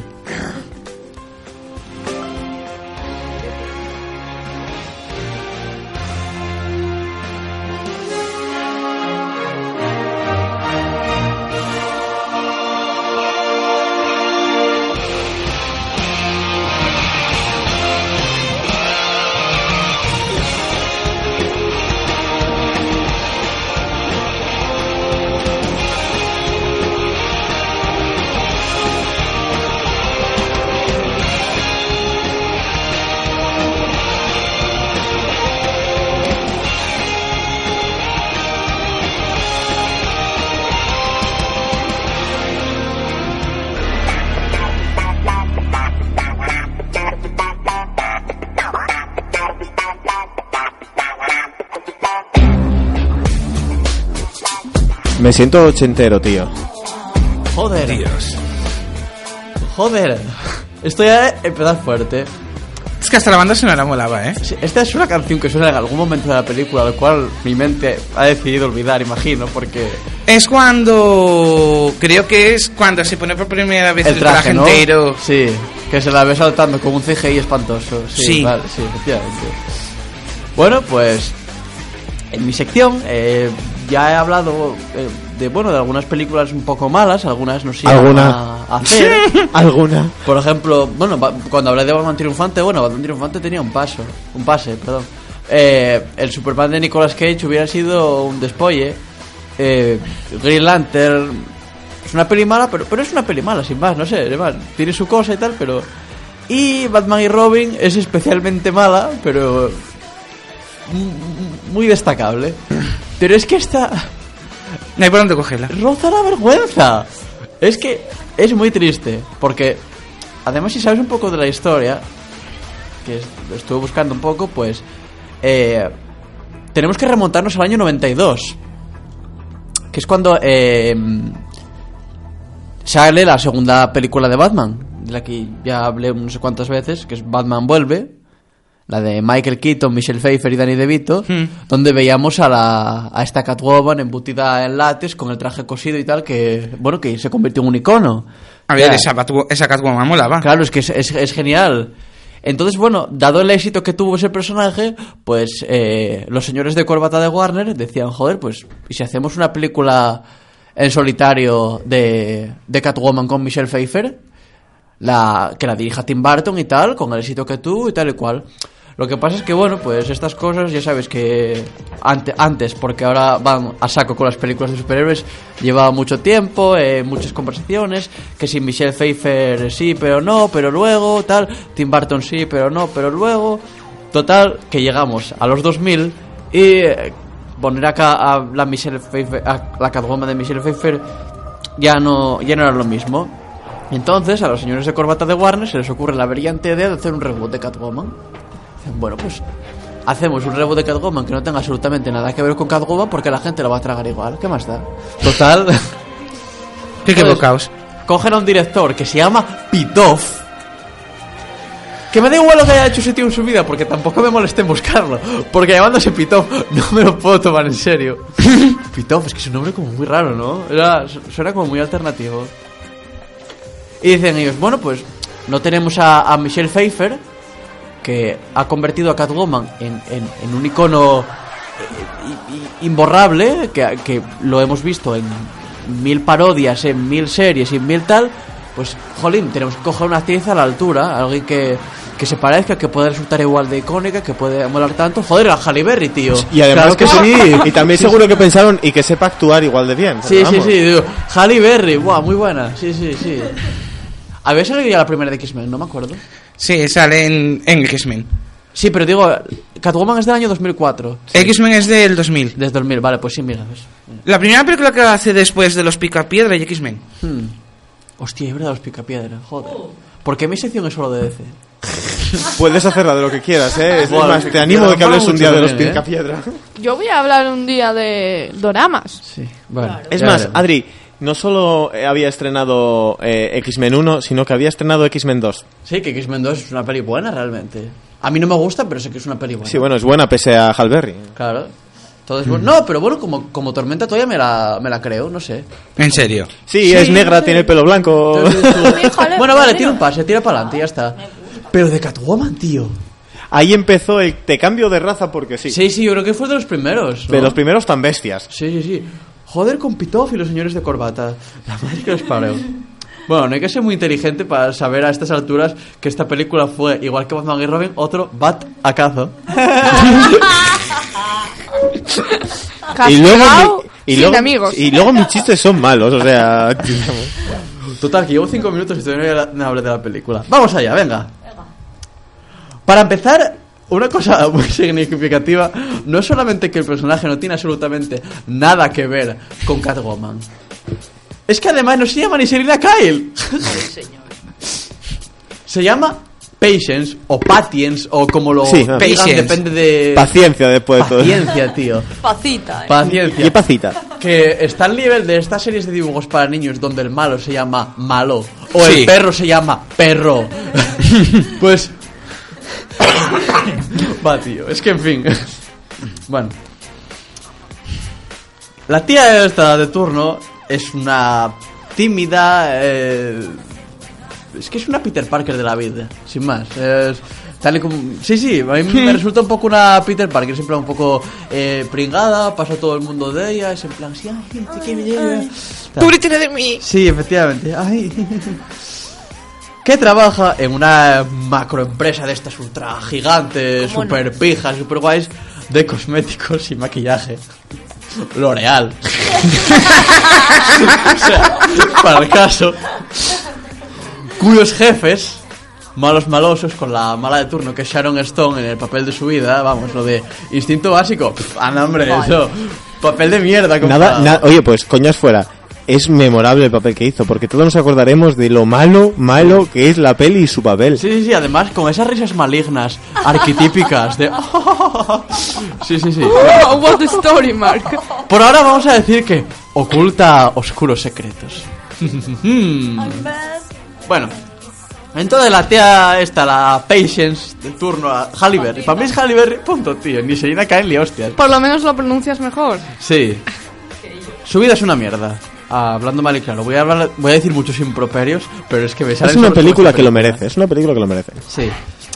Me siento ochentero, tío. Joder. Dios. Joder. Esto ya empezar fuerte. Es que hasta la banda sonora molaba, ¿eh? Sí, Esta es una canción que suena en algún momento de la película, lo cual mi mente ha decidido olvidar, imagino, porque Es cuando. Creo que es cuando se pone por primera vez el, el traje, ¿no? entero. Sí, que se la ve saltando con un CGI espantoso. Sí, Sí. vale, sí, efectivamente. Bueno, pues en mi sección eh, ya he hablado eh, de bueno de algunas películas un poco malas, algunas no sé ¿Alguna? a hacer. ¿Alguna? Por ejemplo, bueno, cuando hablé de Batman Triunfante, bueno, Batman Triunfante tenía un paso, un pase, perdón. Eh, el Superman de Nicolas Cage hubiera sido un despolle. Eh, Green Lantern es una peli mala, pero, pero es una peli mala, sin más, no sé, además, tiene su cosa y tal, pero... Y Batman y Robin es especialmente mala, pero m- muy destacable. Pero es que esta No hay por dónde cogerla. roza la vergüenza. Es que es muy triste, porque además si sabes un poco de la historia, que estuve buscando un poco, pues eh, tenemos que remontarnos al año 92, que es cuando eh, sale la segunda película de Batman, de la que ya hablé no sé cuántas veces, que es Batman Vuelve, la de Michael Keaton, Michelle Pfeiffer y Danny DeVito, Hmm. donde veíamos a, la, a esta Catwoman embutida en látex con el traje cosido y tal, que bueno, que se convirtió en un icono. A ver, esa, Catwoman molaba. Claro, es que es, es- es genial. Entonces, bueno, dado el éxito que tuvo ese personaje, pues eh, los señores de corbata de Warner decían, joder, pues, ¿y si hacemos una película en solitario de, de Catwoman con Michelle Pfeiffer? La, que la dirija Tim Burton y tal, con el éxito que tuvo y tal y cual. Lo que pasa es que, bueno, pues estas cosas ya sabes que ante- antes, porque ahora van a saco con las películas de superhéroes, llevaba mucho tiempo, eh, muchas conversaciones, que si Michelle Pfeiffer sí, pero no, pero luego, tal, Tim Burton sí, pero no, pero luego. Total, que llegamos a los 2000 y eh, poner acá a la Michelle Pfeiffer, a la Catwoman de Michelle Pfeiffer ya no, ya no era lo mismo. Entonces, a los señores de corbata de Warner se les ocurre la brillante idea de hacer un reboot de Catwoman. Bueno, pues hacemos un reboot de Catwoman que no tenga absolutamente nada que ver con Catwoman porque la gente lo va a tragar igual. ¿Qué más da? Total, [LAUGHS] Qué Pues- equivocaos. cogen a un director que se llama Pitoff. Que me da igual lo que haya hecho ese tío en su vida, porque tampoco me molesté en buscarlo. Porque llamándose Pitoff [LAUGHS] no me lo puedo tomar en serio. [LAUGHS] Pitoff, es que es un nombre como muy raro, ¿no? Era, su- suena como muy alternativo. Y dicen ellos, bueno, pues no tenemos a, a Michelle Pfeiffer, que ha convertido a Catwoman en, en- en un icono eh, imborrable, que, que lo hemos visto en mil parodias, en mil series y en mil tal, pues, jolín, tenemos que coger una actriz a la altura, alguien que, que se parezca, que pueda resultar igual de icónica, que puede molar tanto. Joder, a Halle Berry, tío. Y además Claro que sí. Y también [LAUGHS] seguro que pensaron y que sepa actuar igual de bien. Sí, sí, sí, digo, Halle Berry, guau, muy buena, sí, sí, sí. Había salido ya la primera de X-Men, no me acuerdo. Sí, sale en, en X-Men. Sí, pero digo, Catwoman es del año 2004. X-Men es del 2000. Desde 2000, vale, pues sí, mira. ves. La primera película que hace después de los Picapiedra y X-Men. Hmm. Hostia, es verdad, los picapiedra, joder. ¿Por qué mi sección es solo de DC? [LAUGHS] Puedes hacerla de lo que quieras, ¿eh? Es Bueno, más, te animo de que hables un día de los ¿eh? Picapiedra. Yo voy a hablar un día de doramas. Sí, bueno. Es más, veremos. Adri, no solo eh, había estrenado eh, X-Men 1, sino que había estrenado X-Men 2. Sí, que X-Men 2 es una peli buena realmente. A mí no me gusta, pero sé que es una peli buena. Sí, bueno, es buena pese a Halberry. Claro. Todo es bueno. No, pero bueno, como, como Tormenta todavía me la, me la creo, no sé. En serio. Sí, es negra, tiene el pelo blanco. [LAUGHS] Bueno, vale, tira un pase, tira para adelante y ya está. Pero de Catwoman, tío. Ahí empezó el te cambio de raza porque sí. Sí, sí, yo creo que fue de los primeros. ¿no? De los primeros tan bestias. Sí, sí, sí. Joder con Pitoff y los señores de corbata. La madre que los parió. Bueno, no hay que ser muy inteligente para saber a estas alturas que esta película fue, igual que Batman y Robin, otro bat acaso. [LAUGHS] Y luego, mi- y, luego, amigos. y luego mis chistes son malos, o sea... [LAUGHS] Total, que llevo cinco minutos y todavía no hablé de la película. Vamos allá, venga. Para empezar, una cosa [LAUGHS] muy significativa, no es solamente que el personaje no tiene absolutamente nada que ver con Catwoman. Es que además no se llama ni Selina Kyle. [LAUGHS] se llama Patience o Patience o como lo Sí, digan, Patience. depende de Paciencia después de todo. Paciencia, [LAUGHS] tío. Pacita, eh. Paciencia. Y pacita. Que está al nivel de estas series de dibujos para niños donde el malo se llama malo o Sí. el perro se llama perro. pues. [LAUGHS] Va, tío. Es que en fin. [LAUGHS] bueno. La tía esta de turno es una tímida. eh, es que es una Peter Parker de la vida, sin más. Es tal y como... Sí, sí, a mí me [LAUGHS] resulta un poco una Peter Parker, siempre un poco eh, pringada, pasa todo el mundo de ella, es en plan, sí, ay, te quiero yo". Tal. ¡Pobrecita de mí! Sí, efectivamente. Ay. Que trabaja en una macroempresa de estas ultra gigantes, ¿Cómo no? super pijas, super guays de cosméticos y maquillaje. L'Oreal. [LAUGHS] o sea, para el caso. Cuyos jefes, malos malosos, con la mala de turno que es Sharon Stone en el papel de su vida, vamos, lo de instinto básico. Ah, no, hombre, eso. Papel de mierda, Nada, na- oye, pues coñas fuera. Es memorable el papel que hizo, porque todos nos acordaremos de lo malo, malo que es la peli y su papel. Sí, sí, sí, además con esas risas malignas, arquetípicas de... [LAUGHS] Sí, sí, sí. Oh, what a story, Mark. Por ahora vamos a decir que oculta oscuros secretos. [LAUGHS] bueno, entonces la tía esta, la Patience, de turno a Halle Berry. Para mí es Halle Berry, punto, tío. Ni Selina Kyle ni hostias. Por lo menos lo pronuncias mejor. Sí. [LAUGHS] Su vida es una mierda. Ah, hablando mal y claro, voy a, hablar, voy a decir muchos improperios, pero es que me salen Es una película que lo merece, es una película que lo merece. Sí.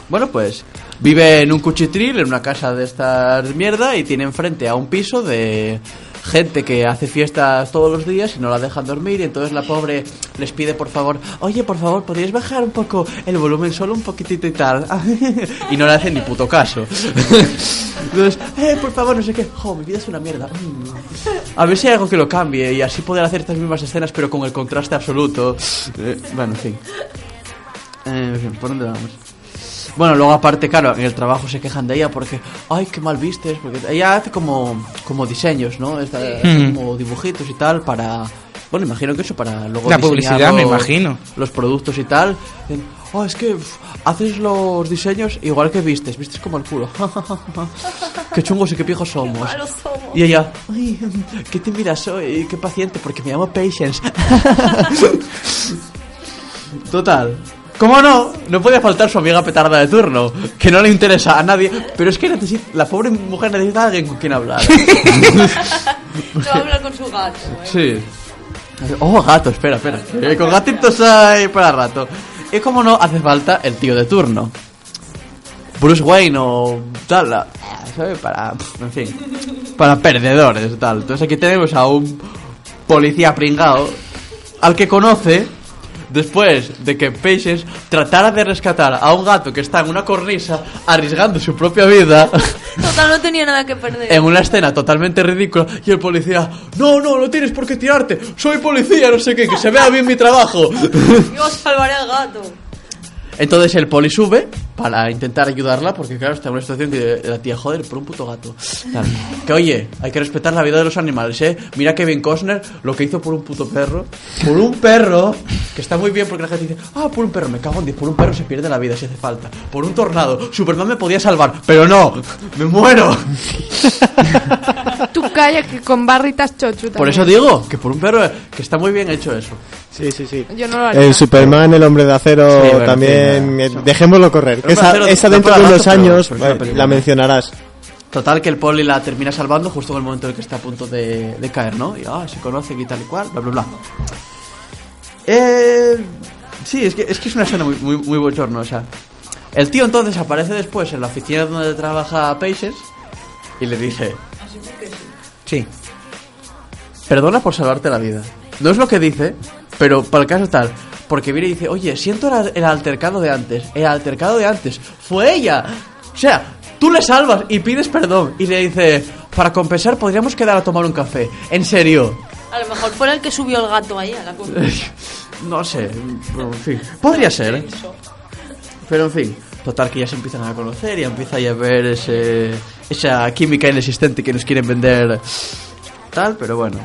Bueno, pues vive en un cuchitril, en una casa de estas mierda, y tiene enfrente a un piso de gente que hace fiestas todos los días y no la dejan dormir y entonces la pobre les pide por favor, oye, por favor, ¿podríais bajar un poco el volumen solo un poquitito y tal? [LAUGHS] y no le hacen ni puto caso. [LAUGHS] entonces, eh, por favor, no sé qué, jo, mi vida es una mierda. A ver si hay algo que lo cambie y así poder hacer estas mismas escenas pero con el contraste absoluto. Eh, bueno, en fin. Eh, ¿por dónde vamos? Bueno, luego aparte, claro, en el trabajo se quejan de ella porque, ay, qué mal vistes, porque ella hace como, como diseños, ¿no? Mm. como dibujitos y tal para, bueno, imagino que eso para luego La publicidad, me imagino. Los productos y tal. Dicen, Oh, es que haces los diseños igual que vistes, vistes como el culo. [LAUGHS] qué chungos y qué pijos somos. Y ella, ay, qué tímida soy, qué paciente, porque me llamo Patience. [LAUGHS] [LAUGHS] Total. ¿Cómo no? No puede faltar su amiga petarda de turno, que no le interesa a nadie, pero es que necesita, la pobre mujer necesita a alguien con quien hablar. [LAUGHS] [LAUGHS] No habla con su gato. ¿eh? Sí. Oh, gato, espera, espera. Eh, con gatitos hay para rato. Y como no, hace falta el tío de turno. Bruce Wayne o tal. ¿sabes? Para, en fin, para perdedores tal. Entonces aquí tenemos a un policía pringao al que conoce después de que Patience tratara de rescatar a un gato que está en una cornisa arriesgando su propia vida. [LAUGHS] Total, no tenía nada que perder. en una escena totalmente ridícula y el policía, no, no, no tienes por qué tirarte, soy policía, no sé qué, que se vea bien mi trabajo. [LAUGHS] Yo salvaré al gato. Entonces el poli sube para intentar ayudarla porque claro, está en una situación que la tía, joder, por un puto gato. Que oye, hay que respetar la vida de los animales, ¿eh? Mira Kevin Costner lo que hizo por un puto perro. Por un perro, que está muy bien porque la gente dice, ah, por un perro, me cago en 10, por un perro se pierde la vida si hace falta. Por un tornado, Superman me podía salvar, pero no, me muero. Tú calla que con barritas chochu Por eso digo que por un perro que está muy bien hecho eso. Sí, sí, sí. Yo no lo haría. El Superman, el hombre de acero, Sí, también. sí, eh, no. dejémoslo correr. Esa, dentro de unos pero- años pero eh, película. la mencionarás. Total que el poli la termina salvando justo en el momento en el que está a punto de, de caer, ¿no? Y ah, se conocen y tal y cual, bla bla bla. Eh, sí, es que, es que es una escena muy, muy, muy bochorno, o sea. El tío entonces aparece después en la oficina donde trabaja Patience y le dice, Sí. perdona por salvarte la vida. No es lo que dice, pero para el caso tal. Porque viene y dice, oye, siento el, altercado de antes. El altercado de antes. Fue ella. O sea, tú le salvas y pides perdón. Y le dice, para compensar podríamos quedar a tomar un café. En serio. A lo mejor fue el que subió el gato ahí a la cosa. [LAUGHS] no sé, pero en fin. Podría ser. ¿eh? Pero en fin. Total que ya se empiezan a conocer y empieza ya a ver ese, esa química inexistente que nos quieren vender. Tal, pero bueno.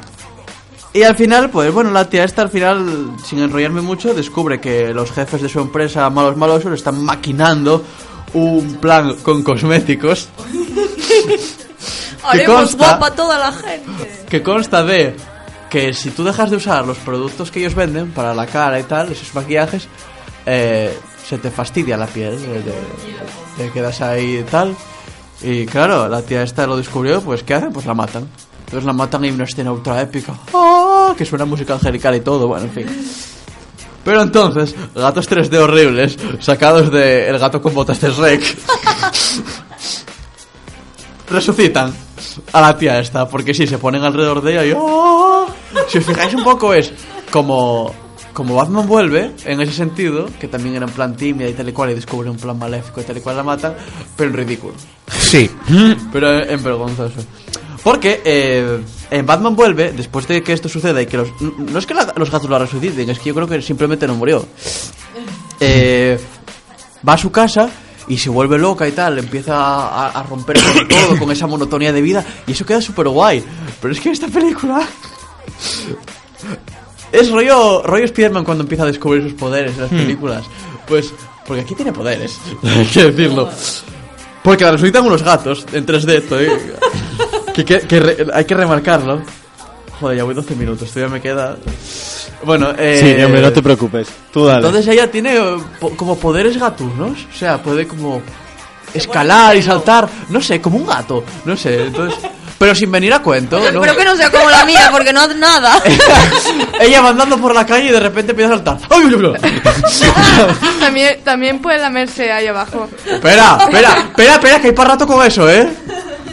Y al final, pues bueno, la tía esta al final, sin enrollarme mucho, descubre que los jefes de su empresa, malos malosos, están maquinando un plan con cosméticos [LAUGHS] Haremos consta- guapa toda la gente. que consta de que si tú dejas de usar los productos que ellos venden para la cara y tal, esos maquillajes, eh, se te fastidia la piel, eh, te, te quedas ahí y tal. Y claro, la tía esta lo descubrió, pues ¿qué hacen? Pues la matan. Entonces la matan y hay una escena ultra épica, ¡Ah! que suena música angelical y todo, bueno, en fin. Pero entonces, gatos 3D horribles, sacados de El gato con botas de Shrek, [LAUGHS] resucitan a la tía esta, porque sí, se ponen alrededor de ella y ¡oh! Si os fijáis un poco es como como Batman vuelve, en ese sentido, que también era en plan tímida y tal y cual, y descubre un plan maléfico y tal y cual la matan, pero en ridículo. Sí. Pero en en vergonzoso. Porque eh, en Batman vuelve, después de que esto suceda y que los... No es que la- los gatos lo resuciten, es que yo creo que simplemente no murió. Eh, va a su casa y se vuelve loca y tal, empieza a, a romper con [COUGHS] todo con esa monotonía de vida y eso queda súper guay. Pero es que esta película... [LAUGHS] Es rollo, rollo Spider-Man cuando empieza a descubrir sus poderes en las películas. Pues, porque aquí tiene poderes, [LAUGHS] hay que decirlo. Porque la resucitan unos gatos en 3D, esto, ¿eh? Que, que- que re- hay que remarcarlo. Joder, ya voy 12 minutos, todavía me queda. Bueno, eh. Sí, hombre, no te preocupes. Tú dale. Entonces ella tiene eh, como poderes gatunos. O sea, puede como escalar y saltar. No sé, como un gato. No sé, entonces. Pero sin venir a cuento. ¿no? Espero que no sea como la mía, porque no hace nada. [LAUGHS] ella va andando por la calle y de repente empieza a saltar. ¡Ay, uy, uy, uy! También, también puede lamerse ahí abajo. Espera, espera, espera, espera, que hay para rato con eso, ¿eh?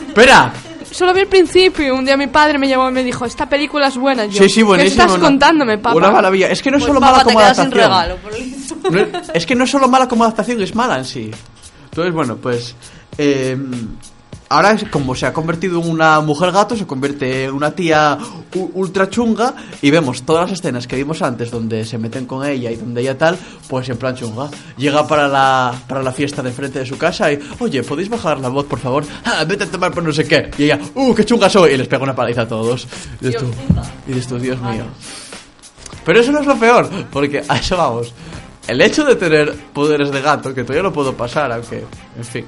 Espera. Solo vi el principio. Un día mi padre me llamó y me dijo, esta película es buena. Yo, Sí, sí, buenísimo. ¿Qué estás una- contándome, papá? Una maravilla. Es que no es Pues, solo mala como sin adaptación. regalo. por eso. No es- es que no es solo mala como adaptación, es mala en sí. Entonces, bueno, pues. eh, ahora, es como se ha convertido en una mujer gato, se convierte en una tía ultra chunga. Y vemos todas las escenas que vimos antes, donde se meten con ella y donde ella tal, pues en plan chunga. Llega para la, para la fiesta de frente de su casa y, oye, ¿podéis bajar la voz, por favor? Ah, vete a tomar por no sé qué. Y ella, ¡uh, qué chunga soy! Y les pega una paliza a todos. Y dices tú, y dices tú, Dios mío. Pero eso no es lo peor, porque a eso vamos. El hecho de tener poderes de gato, que todavía no puedo pasar, aunque, en fin.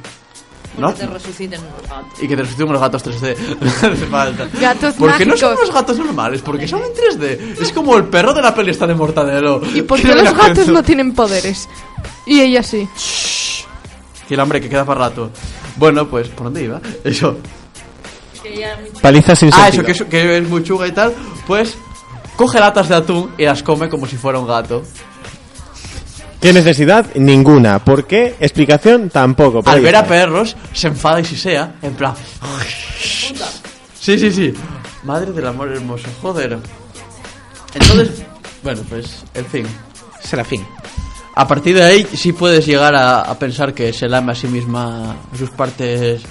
¿No? Que te resuciten unos gatos. Y que te resuciten unos gatos 3D. [LAUGHS] no hace falta. Gatos Porque no son unos gatos normales, porque son en 3D. Es como el perro de la peli está de Mortadelo. ¿Y por Que qué los gatos no tienen poderes? Y ella sí. Y el hambre que queda para rato. Bueno, pues, ¿por dónde iba? Eso. Que Palizas sin Ah, sentido. eso, que es, que es muy chuga y tal. Pues, coge latas de atún y las come como si fuera un gato. ¿Qué necesidad? Ninguna. ¿Por qué? Explicación tampoco. Al ver a perros, se enfada y sisea, en plan. Sí, sí, sí. Madre del amor hermoso, joder. Entonces, bueno, pues, en fin. Serafín. A partir de ahí, sí puedes llegar a, a pensar que se lame a sí misma sus partes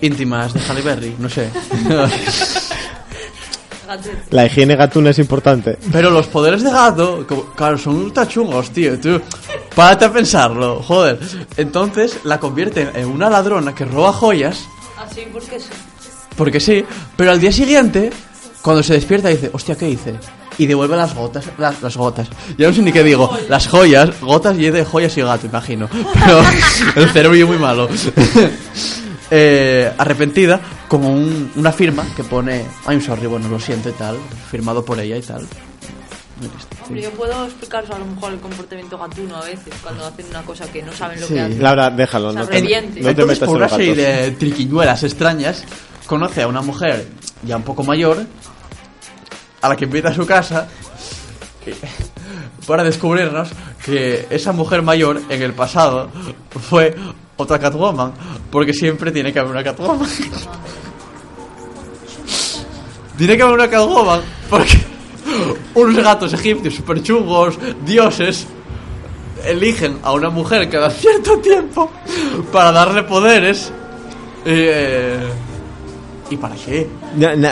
íntimas de Halle Berry, no sé. [LAUGHS] La higiene gatuna es importante. Pero los poderes de gato, como- claro, son ultra chungos, tío. Tú, párate a pensarlo, joder. Entonces la convierte en una ladrona que roba joyas, Así porque sí. porque sí, pero al día siguiente, cuando se despierta, dice, hostia, ¿qué hice? Y devuelve las gotas, las, las gotas. Ya no sé ni qué digo, las joyas, gotas y de joyas y gato, imagino. Pero [LAUGHS] el cerebro muy malo. [LAUGHS] Eh, arrepentida, como un- una firma que pone, I'm sorry, bueno, lo siento y tal, firmado por ella y tal. Hombre, yo puedo explicaros a lo mejor el comportamiento gatuno a veces, cuando hacen una cosa que no saben lo Sí. que hacen. Laura, déjalo. O sea, No te, no te Entonces, metas por en una los serie de triquiñuelas extrañas, conoce a una mujer ya un poco mayor, a la que invita a su casa, para descubrirnos que esa mujer mayor en el pasado fue otra Catwoman, porque siempre tiene que haber una Catwoman. tiene que haber una Catwoman, porque unos gatos egipcios super chungos, dioses, eligen a una mujer cada cierto tiempo para darle poderes. Eh, ¿Y para qué?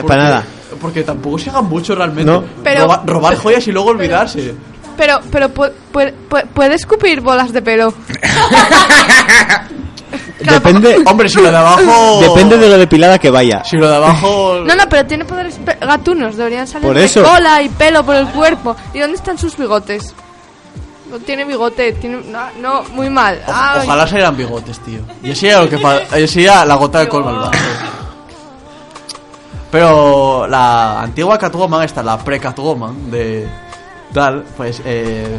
Porque- para nada. Porque tampoco se haga mucho realmente. No. Pero- Roba- robar joyas y luego olvidarse. Pero, pero pu- pu- pu- puede escupir bolas de pelo. [LAUGHS] Depende, Hombre, si lo de abajo. depende de lo depilada que vaya. Si lo de abajo. No, no, pero tiene poderes gatunos. Deberían salir Por de cola y pelo por el cuerpo. ¿Y dónde están sus bigotes? No tiene bigote, tiene... No, no, muy mal. O- ojalá salieran bigotes, tío. Y así era lo que y así era la gota de colma al vaso. Pero la antigua Catwoman, esta, la pre-Catwoman de tal, pues eh,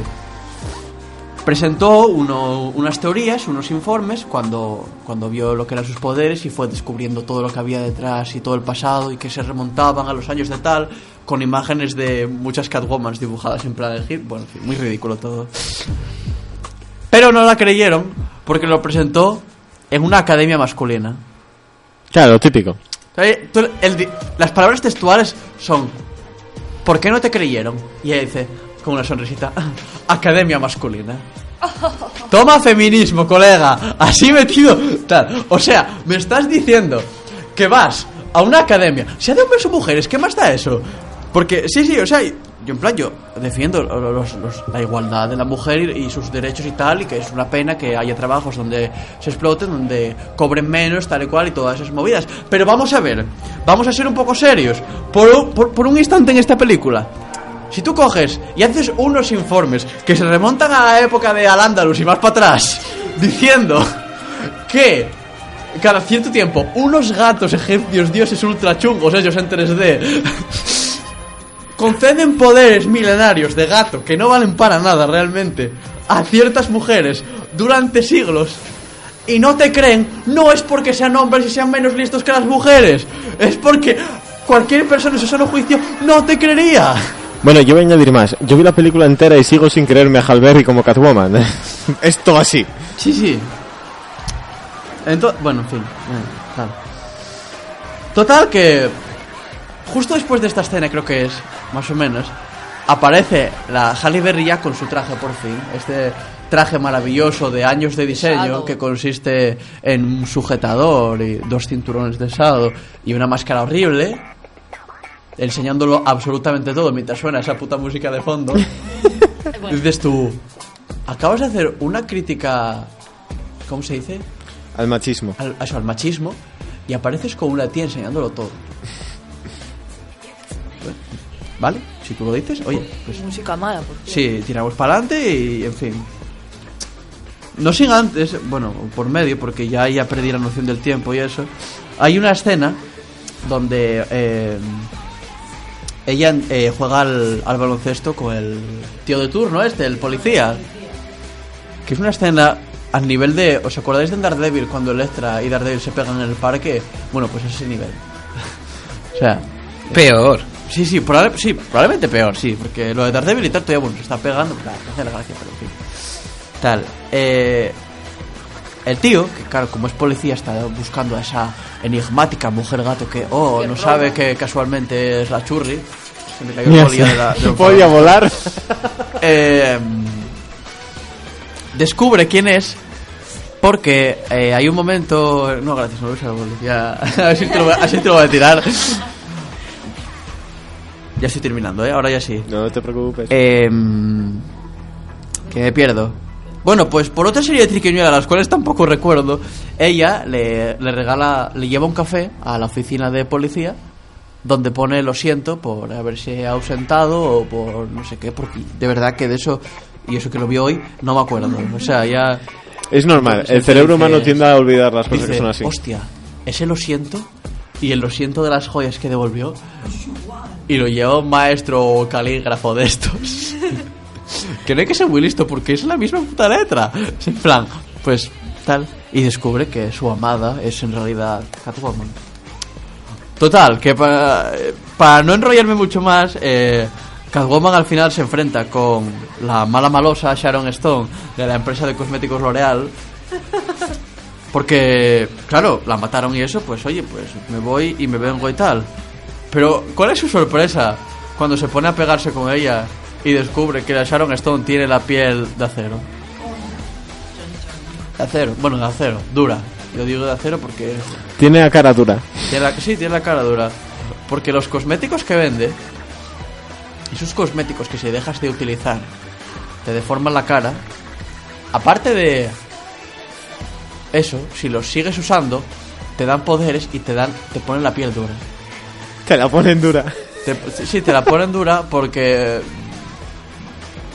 presentó uno- unas teorías, unos informes cuando, cuando vio lo que eran sus poderes y fue descubriendo todo lo que había detrás y todo el pasado y que se remontaban a los años de tal, con imágenes de muchas Catwomans dibujadas en plan de hit. Bueno, en fin, muy ridículo todo. Pero no la creyeron porque lo presentó en una academia masculina. Claro, típico. Eh, el las palabras textuales son ¿Por qué no te creyeron? Y ella dice con una sonrisita [LAUGHS] Academia masculina [LAUGHS] Toma feminismo, colega Así metido tal. O sea, me estás diciendo Que vas a una academia Sea de hombres o mujeres, ¿qué más da eso? Porque, sí, sí, o sea Yo en plan, yo defiendo la igualdad de la mujer y, sus derechos y tal Y que es una pena que haya trabajos donde se exploten Donde cobren menos, tal y cual Y todas esas movidas. Pero vamos a ver, vamos a ser un poco serios. Por, un- por, por un instante en esta película si tú coges y haces unos informes que se remontan a la época de Al-Ándalus y más para atrás, diciendo que cada cierto tiempo unos gatos egipcios dioses ultra chungos, ellos en 3D, conceden poderes milenarios de gato que no valen para nada realmente a ciertas mujeres durante siglos y no te creen, no es porque sean hombres y sean menos listos que las mujeres, es porque cualquier persona en su sano juicio no te creería. Bueno, yo voy a añadir más. Yo vi la película entera y sigo sin creerme a Halberry como Catwoman. [LAUGHS] es todo así. Sí, sí. Entonces, bueno, en fin. eh. Total que justo después de esta escena, creo que es, más o menos, aparece la Halle Berry ya con su traje por fin. Este traje maravilloso de años de diseño que consiste en un sujetador y dos cinturones de sado y una máscara horrible, enseñándolo absolutamente todo mientras suena esa puta música de fondo. [LAUGHS] Dices tú, acabas de hacer una crítica, ¿cómo se dice? Al machismo. al, a eso, al machismo y apareces con una tía enseñándolo todo. ¿Vale? Si tú lo dices, oye, pues Música mala, por sí, tiramos para adelante y en fin. No sin antes, bueno, por medio, porque ya ya perdí la noción del tiempo y eso. Hay una escena donde eh, ella eh, juega al, al baloncesto con el tío de turno este, el policía. Que es una escena al nivel de... ¿Os acordáis de Daredevil cuando Electra y Daredevil se pegan en el parque? Bueno, pues ese nivel. [LAUGHS] o sea, Peor. Sí, sí, probable- sí, probablemente peor, sí, porque lo de Daredevil y tal todavía, bueno, se está pegando, claro, hace la gracia, pero en fin. Tal. Eh, el tío, que claro, como es policía, está buscando a esa enigmática mujer gato que, oh, no sabe que casualmente es la churri. Se me cayó el de [LAUGHS] la- Podía volar. [LAUGHS] Eh, descubre quién es porque eh, hay un momento no gracias no lo boli, ya [LAUGHS] así te lo, voy- así te lo voy a tirar ya estoy terminando eh ahora ya sí No te preocupes. eh, que me pierdo bueno pues por otra serie de triquiñuelas las cuales tampoco recuerdo ella le, le regala le lleva un café a la oficina de policía donde pone lo siento por haberse ausentado o por no sé qué, porque de verdad que de eso, y eso que lo vi hoy, no me acuerdo. O sea, ya es normal. El cerebro humano tiende a olvidar las cosas dice, que son así. hostia, ese lo siento, y el lo siento de las joyas que devolvió, y lo lleva un maestro calígrafo de estos. [LAUGHS] que no hay que ser muy listo porque es la misma puta letra. Es en plan, pues tal. Y descubre que su amada es en realidad Catwoman. Total, que para, para no enrollarme mucho más, eh, Catwoman al final se enfrenta con la mala malosa Sharon Stone de la empresa de cosméticos L'Oreal. Porque, claro, la mataron y eso, pues oye, pues me voy y me vengo y tal. Pero, ¿cuál es su sorpresa cuando se pone a pegarse con ella y descubre que la Sharon Stone tiene la piel de acero? De acero, bueno, de acero, dura. Yo digo de acero porque Tiene la cara dura. tiene la, sí, tiene la cara dura. Porque los cosméticos que vende, esos cosméticos que si dejas de utilizar te deforman la cara, aparte de eso, si los sigues usando, te dan poderes y te dan te ponen la piel dura. Te la ponen dura. Te- sí, te la ponen dura porque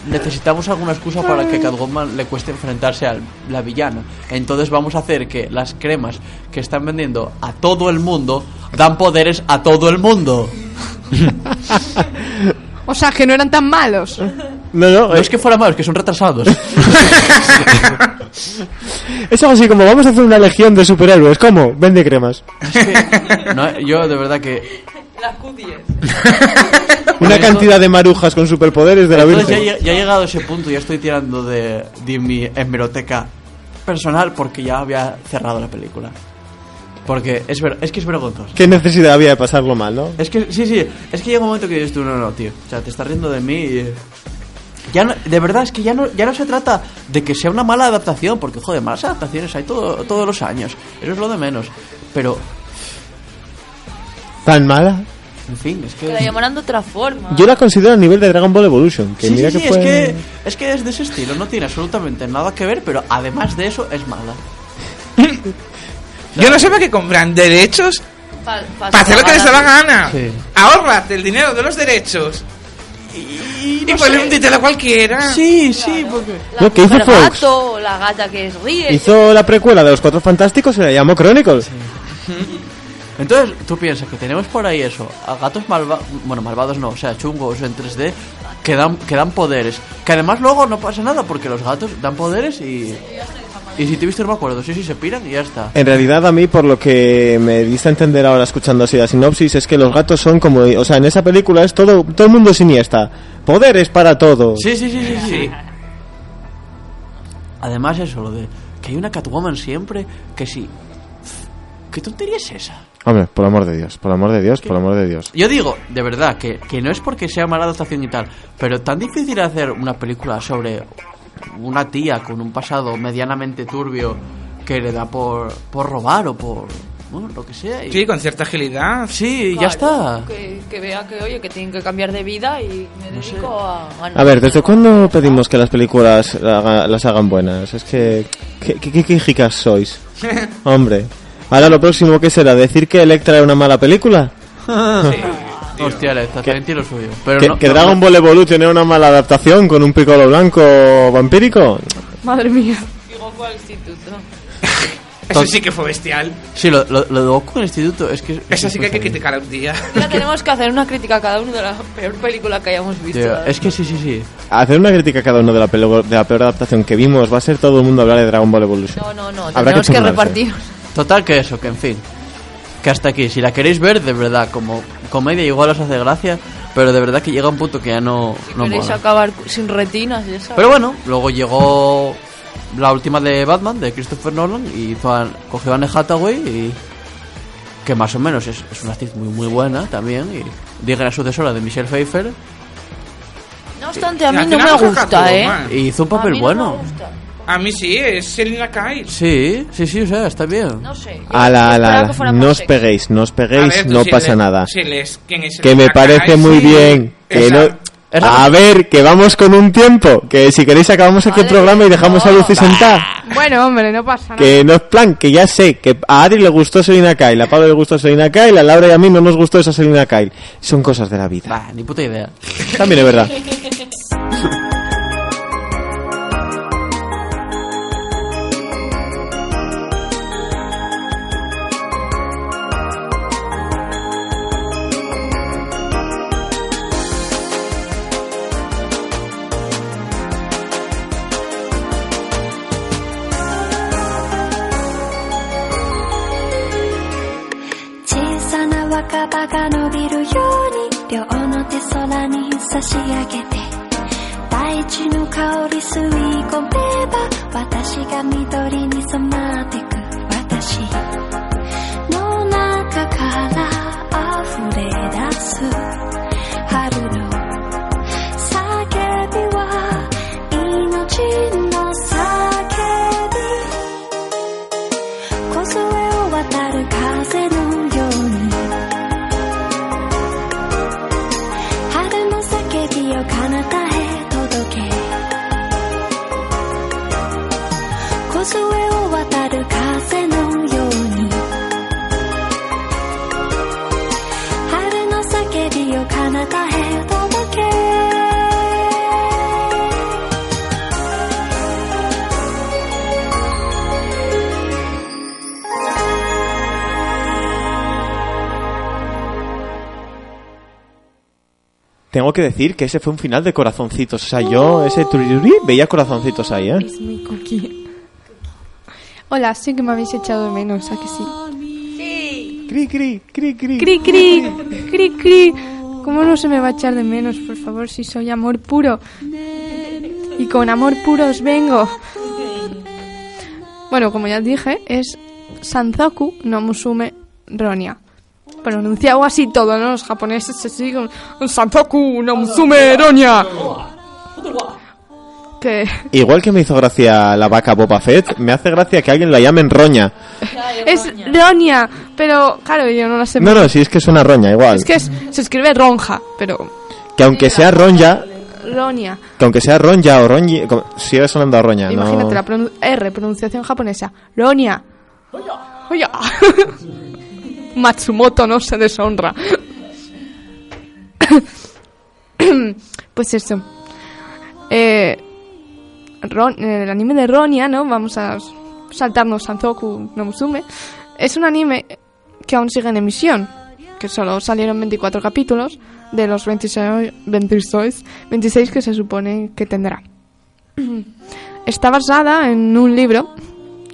necesitamos alguna excusa para que Catwoman le cueste enfrentarse a la villana. Entonces vamos a hacer que las cremas que están vendiendo a todo el mundo dan poderes a todo el mundo. [LAUGHS] O sea, que no eran tan malos. No, no, No es que fuera malo, es que son retrasados. [LAUGHS] es algo así como vamos a hacer una legión de superhéroes. ¿Cómo? Vende cremas. No, yo de verdad que Las cuties. [LAUGHS] Una Eso- cantidad de marujas con superpoderes de la Entonces ya, Virgen. he- ya he llegado a ese punto, ya estoy tirando de, de mi hemeroteca personal porque ya había cerrado la película. Porque es, ver- es que es vergonzoso. ¿Qué necesidad había de pasarlo mal, no? Es que, sí, sí, es que llega un momento que dices tú, no, no, tío, o sea, te estás riendo de mí y... Ya no- de verdad, es que ya no, ya no se trata de que sea una mala adaptación, porque, joder, malas adaptaciones hay todo, todos los años, eso es lo de menos. Pero, ¿Tan mala? en fin, es que... Que la llamarán de otra forma. Yo la considero a nivel de Dragon Ball Evolution. Que Sí, mira sí, que sí, fue... es, que, es que es de ese estilo, no tiene absolutamente nada que ver, pero además de eso es mala. Yo no sé para qué compran derechos Pa- pa- para hacer lo que les da la gana. Sí. Ahorrate el dinero de los derechos Y, y ponle un título a cualquiera. Sí, sí, porque... La Lo que hizo Fox. gato, la gata que es ríe. Hizo la precuela de los Cuatro Fantásticos y la llamó Chronicles. Entonces, tú piensas que tenemos por ahí eso, a gatos malvados, bueno, malvados no, o sea, chungos en 3D, que dan, que dan poderes. Que además luego no pasa nada porque los gatos dan poderes y... Y si te he visto no me acuerdo, sí, sí, se piran y ya está. En realidad, a mí, por lo que me diste a entender ahora escuchando así la sinopsis, es que los gatos son como. O sea, en esa película es todo. Todo el mundo es iniesta. Poderes para todo. Sí, sí, sí, sí, sí. Además eso, lo de que hay una Catwoman siempre, que sí. ¿Qué tontería es esa? Hombre, por el amor de Dios, por el amor de Dios, por el amor de Dios. Yo digo, de verdad, que, que no es porque sea mala adaptación y tal, pero tan difícil hacer una película sobre una tía con un pasado medianamente turbio que le da por, por robar o por. Bueno, lo que sea. y- Sí, con cierta agilidad. Sí, ya está. Que, que vea que, oye, que tienen que cambiar de vida y me dedico a... A ver, ¿desde cuándo pedimos que las películas haga- las hagan buenas? Es que... ¿Qué, qué, qué quejicas sois? [LAUGHS] Hombre. Ahora lo próximo que será, decir que Electra era una mala película. [LAUGHS] Hostia, le está también lo suyo. Pero que no- que no- Dragon Ball Evolution era una mala adaptación con un piccolo blanco vampírico. Madre mía. Goku al instituto. Eso sí que fue bestial. Sí, lo, lo, lo de Goku en el instituto es que. Eso sí que hay que es criticar un día. Ya [LAUGHS] tenemos que hacer una crítica a cada uno de la peor película que hayamos visto. Tío, es que sí, sí, sí. Hacer una crítica a cada uno de la, de la peor adaptación que vimos va a ser todo el mundo hablar de Dragon Ball Evolution. No, no, no, Habrá tenemos que, turnarse. repartir. Total que eso, que en fin. Que hasta aquí. Si la queréis ver, de verdad, como comedia igual os hace gracia, pero de verdad que llega un punto que ya no, no Queréis mola. acabar sin retinas y eso. Pero bueno, luego llegó la última de Batman, de Christopher Nolan, y hizo a- cogió a Anne Hathaway y que más o menos es, es una actriz muy muy buena también y digna sucesora de Michelle Pfeiffer no obstante, a mí no me gusta, todo, ¿eh? y hizo un A papel mí no bueno. me gusta. A mí sí, es Selina Kyle. Sí, sí, sí, o sea, está bien. No sé. Ala, ala, ala. No os peguéis, no os A peguéis, ver, no si pasa le- nada. si les- ¿quién es Que me parece Kyle? muy Sí, bien. Que no... A ver, que vamos con un tiempo. Que si queréis acabamos aquí el programa y dejamos a no. Lucy sentada. Bueno, hombre, no pasa nada. Que no es plan, que ya sé que a Adri le gustó Selina Kyle, a Pablo le gustó Selina Kyle, a Laura y a mí no nos gustó esa Selina Kyle. Son cosas de la vida. Bah, ni puta idea. También es verdad.「[LAUGHS] が伸びるように両の手空に差し上げて」「大地の香り吸い込めば私が緑に染まってく。Tengo que decir que ese fue un final de corazoncitos. O sea, yo ese turururi veía corazoncitos ahí, ¿eh? Es mi cookie. Hola, sí que me habéis echado de menos, ¿a que sí? Cri, cri, cri, cri. Cri, cri, cri, cri. ¿Cómo no se me va a echar de menos, por favor, si soy amor puro? Y con amor puro os vengo. Bueno, como ya dije, es Sanzoku no Musume Ronia. Pronunciado así todo, ¿no? Los japoneses se siguen. Sanzoku no Musume Ronia. Que Igual que me hizo gracia la vaca Boba Fett, me hace gracia que alguien la llamen roña. es Ronia, pero claro, yo no la sé. No, no, si es que es una roña, igual. Es que es- se escribe ronja, pero Que aunque sea ronja, Ronia. que aunque sea ronja o ronji, sigue sonando a roña, ¿no? Imagínate la pronun- R, pronunciación japonesa. Ronia. Oya. Matsumoto no se deshonra. [COUGHS] pues eso. Eh, el anime de Ronia, ¿no? Vamos a saltarnos Sanzoku no Musume. Es un anime que aún sigue en emisión. Que solo salieron 24 capítulos de los 26, 26, 26 que se supone que tendrá. [COUGHS] Está basada en un libro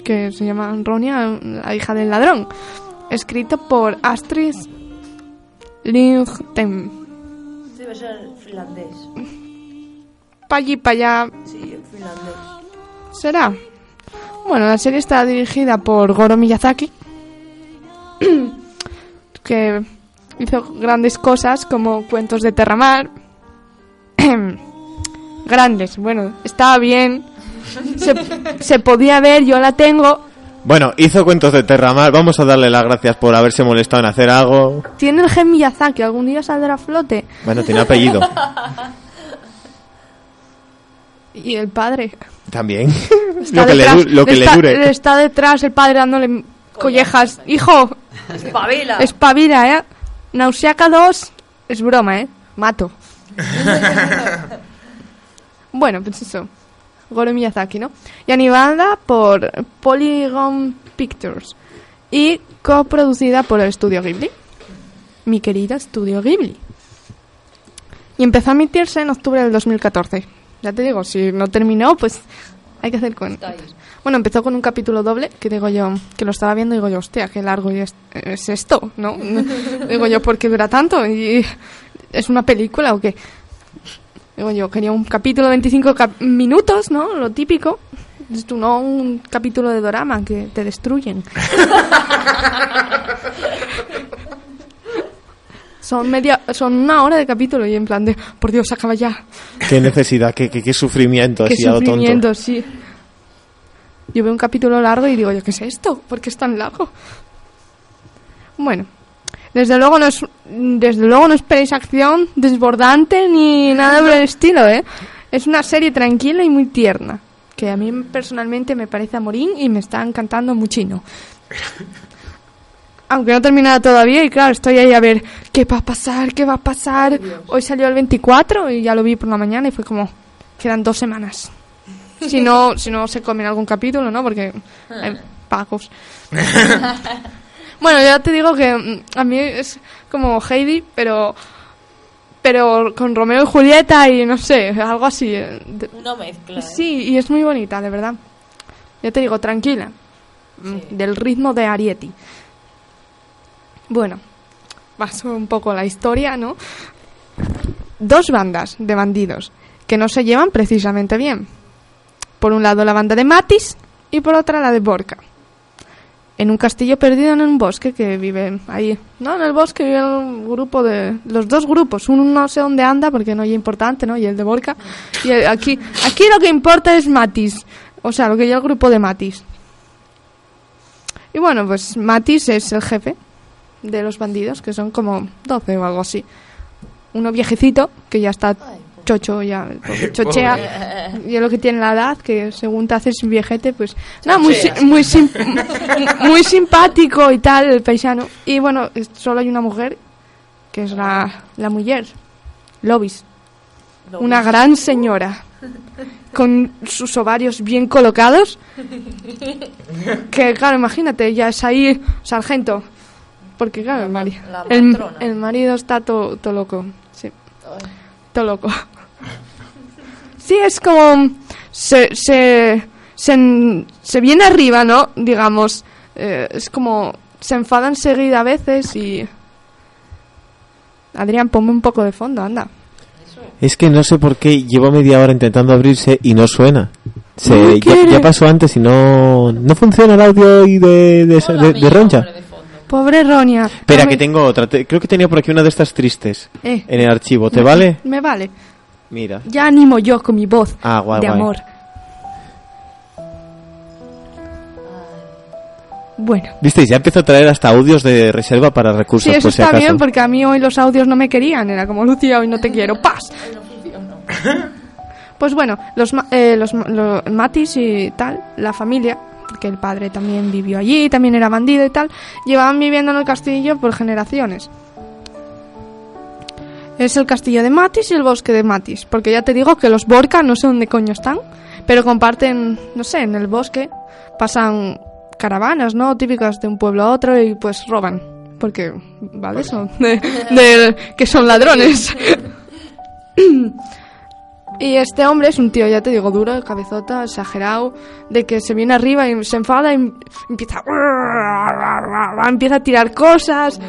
que se llama Ronia, la hija del ladrón, escrito por Astrid Lindgren. Debe ser finlandés. Pa' allí, pa' allá, Sí, finlandés. será. Bueno, la serie está dirigida por Goro Miyazaki. [CLEARS THROAT] que hizo grandes cosas como Cuentos de Terramar. [CLEARS THROAT] grandes, bueno, estaba bien. Se, se podía ver, yo la tengo. Bueno, hizo cuentos de Terramar. Vamos a darle las gracias por haberse molestado en hacer algo. Tiene el gen Miyazaki, algún día saldrá a flote. Bueno, tiene apellido. [LAUGHS] Y el padre. También. [LAUGHS] Está lo que, le, detrás, du- lo que le está, dure. está detrás el padre dándole collejas. Hijo, Espabila. espabila, ¿eh? Nausiaca 2 es broma, ¿eh? Mato. [LAUGHS] bueno, pues eso. Goro Miyazaki, ¿no? Y animada por Polygon Pictures. Y coproducida por el estudio Ghibli. Mi querida estudio Ghibli. Y empezó a emitirse en octubre del 2014. Ya te digo, si no terminó, pues hay que hacer cuentas. Bueno, empezó con un capítulo doble, que digo yo, que lo estaba viendo y digo yo, hostia, qué largo es, es esto, ¿no? [LAUGHS] digo yo, ¿por qué dura tanto? ¿Y ¿Es una película o qué? Digo yo, quería un capítulo de 25 cap- minutos, ¿no? Lo típico. Tú no un capítulo de dorama que te destruyen. [LAUGHS] son media, son una hora de capítulo y en plan de, por Dios, acaba ya. Qué necesidad, qué, qué, qué sufrimiento. Qué así a lo tonto. sufrimiento, sí. Yo veo un capítulo largo y digo yo, ¿qué es esto? ¿Por qué es tan largo? Bueno, desde luego no es, desde luego no esperéis acción desbordante ni nada por el estilo, ¿eh? Es una serie tranquila y muy tierna, que a mí personalmente me parece a morín y me está encantando muchino. [LAUGHS] Aunque no he terminado todavía y claro, estoy ahí a ver qué va a pasar, qué va a pasar. Hoy salió el 24 y ya lo vi por la mañana y fue como, quedan dos semanas. Si no, si no se comen algún capítulo, ¿no? Porque [LAUGHS] hay pagos. [LAUGHS] bueno, ya te digo que mm, a mí es como Heidi, pero pero con Romeo y Julieta y no sé, algo así. eh, Una mezcla. ¿eh? Sí, y es muy bonita, de verdad. Ya te digo, tranquila. Mm, Del ritmo de Arieti. Bueno, paso un poco la historia, ¿no? Dos bandas de bandidos que no se llevan precisamente bien. Por un lado la banda de Matis y por otra la de Borca. En un castillo perdido en un bosque que vive ahí. No, en el bosque vive un grupo de... Los dos grupos. Uno no sé dónde anda porque no es importante, ¿no? Y el de Borca. Y aquí, aquí lo que importa es Matis. O sea, lo que yo el grupo de Matis. Y bueno, pues Matis es el jefe de los bandidos, que son como 12 o algo así. Uno viejecito, que ya está chocho, ya [LAUGHS] porque chochea. Y es lo que tiene la edad, que según te haces viejete, pues... No, muy, muy, sim- muy simpático y tal, el paisano. Y bueno, solo hay una mujer, que es la, la mujer, Lobis. Una gran señora. Con sus ovarios bien colocados. Que claro, imagínate, ya es ahí sargento. Porque claro, el, mari- la el, marido está todo loco. Sí. Todo loco. Sí, es como... Se, se, se, en- se viene arriba, ¿no? Digamos. Eh, es como... Se enfada enseguida a veces y... Adrián, ponme un poco de fondo, anda. Es que no sé por qué llevo media hora intentando abrirse y no suena. Se, No ya, pasó antes y no, no funciona el audio y de, de, esa- de, de Roncha. Pobre Ronia. Espera, que tengo otra. Te- creo que tenía por aquí una de estas tristes Eh. en el archivo. ¿Te vale? Me vale. Mira. Ya animo yo con mi voz Ah, guay, de guay. amor. Bueno, ¿Visteis? Ya empezó a traer hasta audios de reserva para recursos, sí, eso por si está acaso. bien porque a mí hoy los audios no me querían. Era como, Lucía, hoy no te quiero. ¡Paz! [LAUGHS] Pues bueno, los, eh, los, ma- lo- Matis y tal, la familia, porque el padre también vivió allí, también era bandido y tal, llevaban viviendo en el castillo por generaciones. Es el castillo de Matis y el bosque de Matis, porque ya te digo que los Borca no sé dónde coño están, pero comparten, no sé, en el bosque pasan caravanas, ¿no? Típicas de un pueblo a otro y pues roban, porque, ¿vale? Son de, de- que son ladrones. [LAUGHS] Y este hombre es un tío, ya te digo, duro, cabezota, exagerado, de que se viene arriba y se enfada y empieza a, [LAUGHS] empieza a tirar cosas.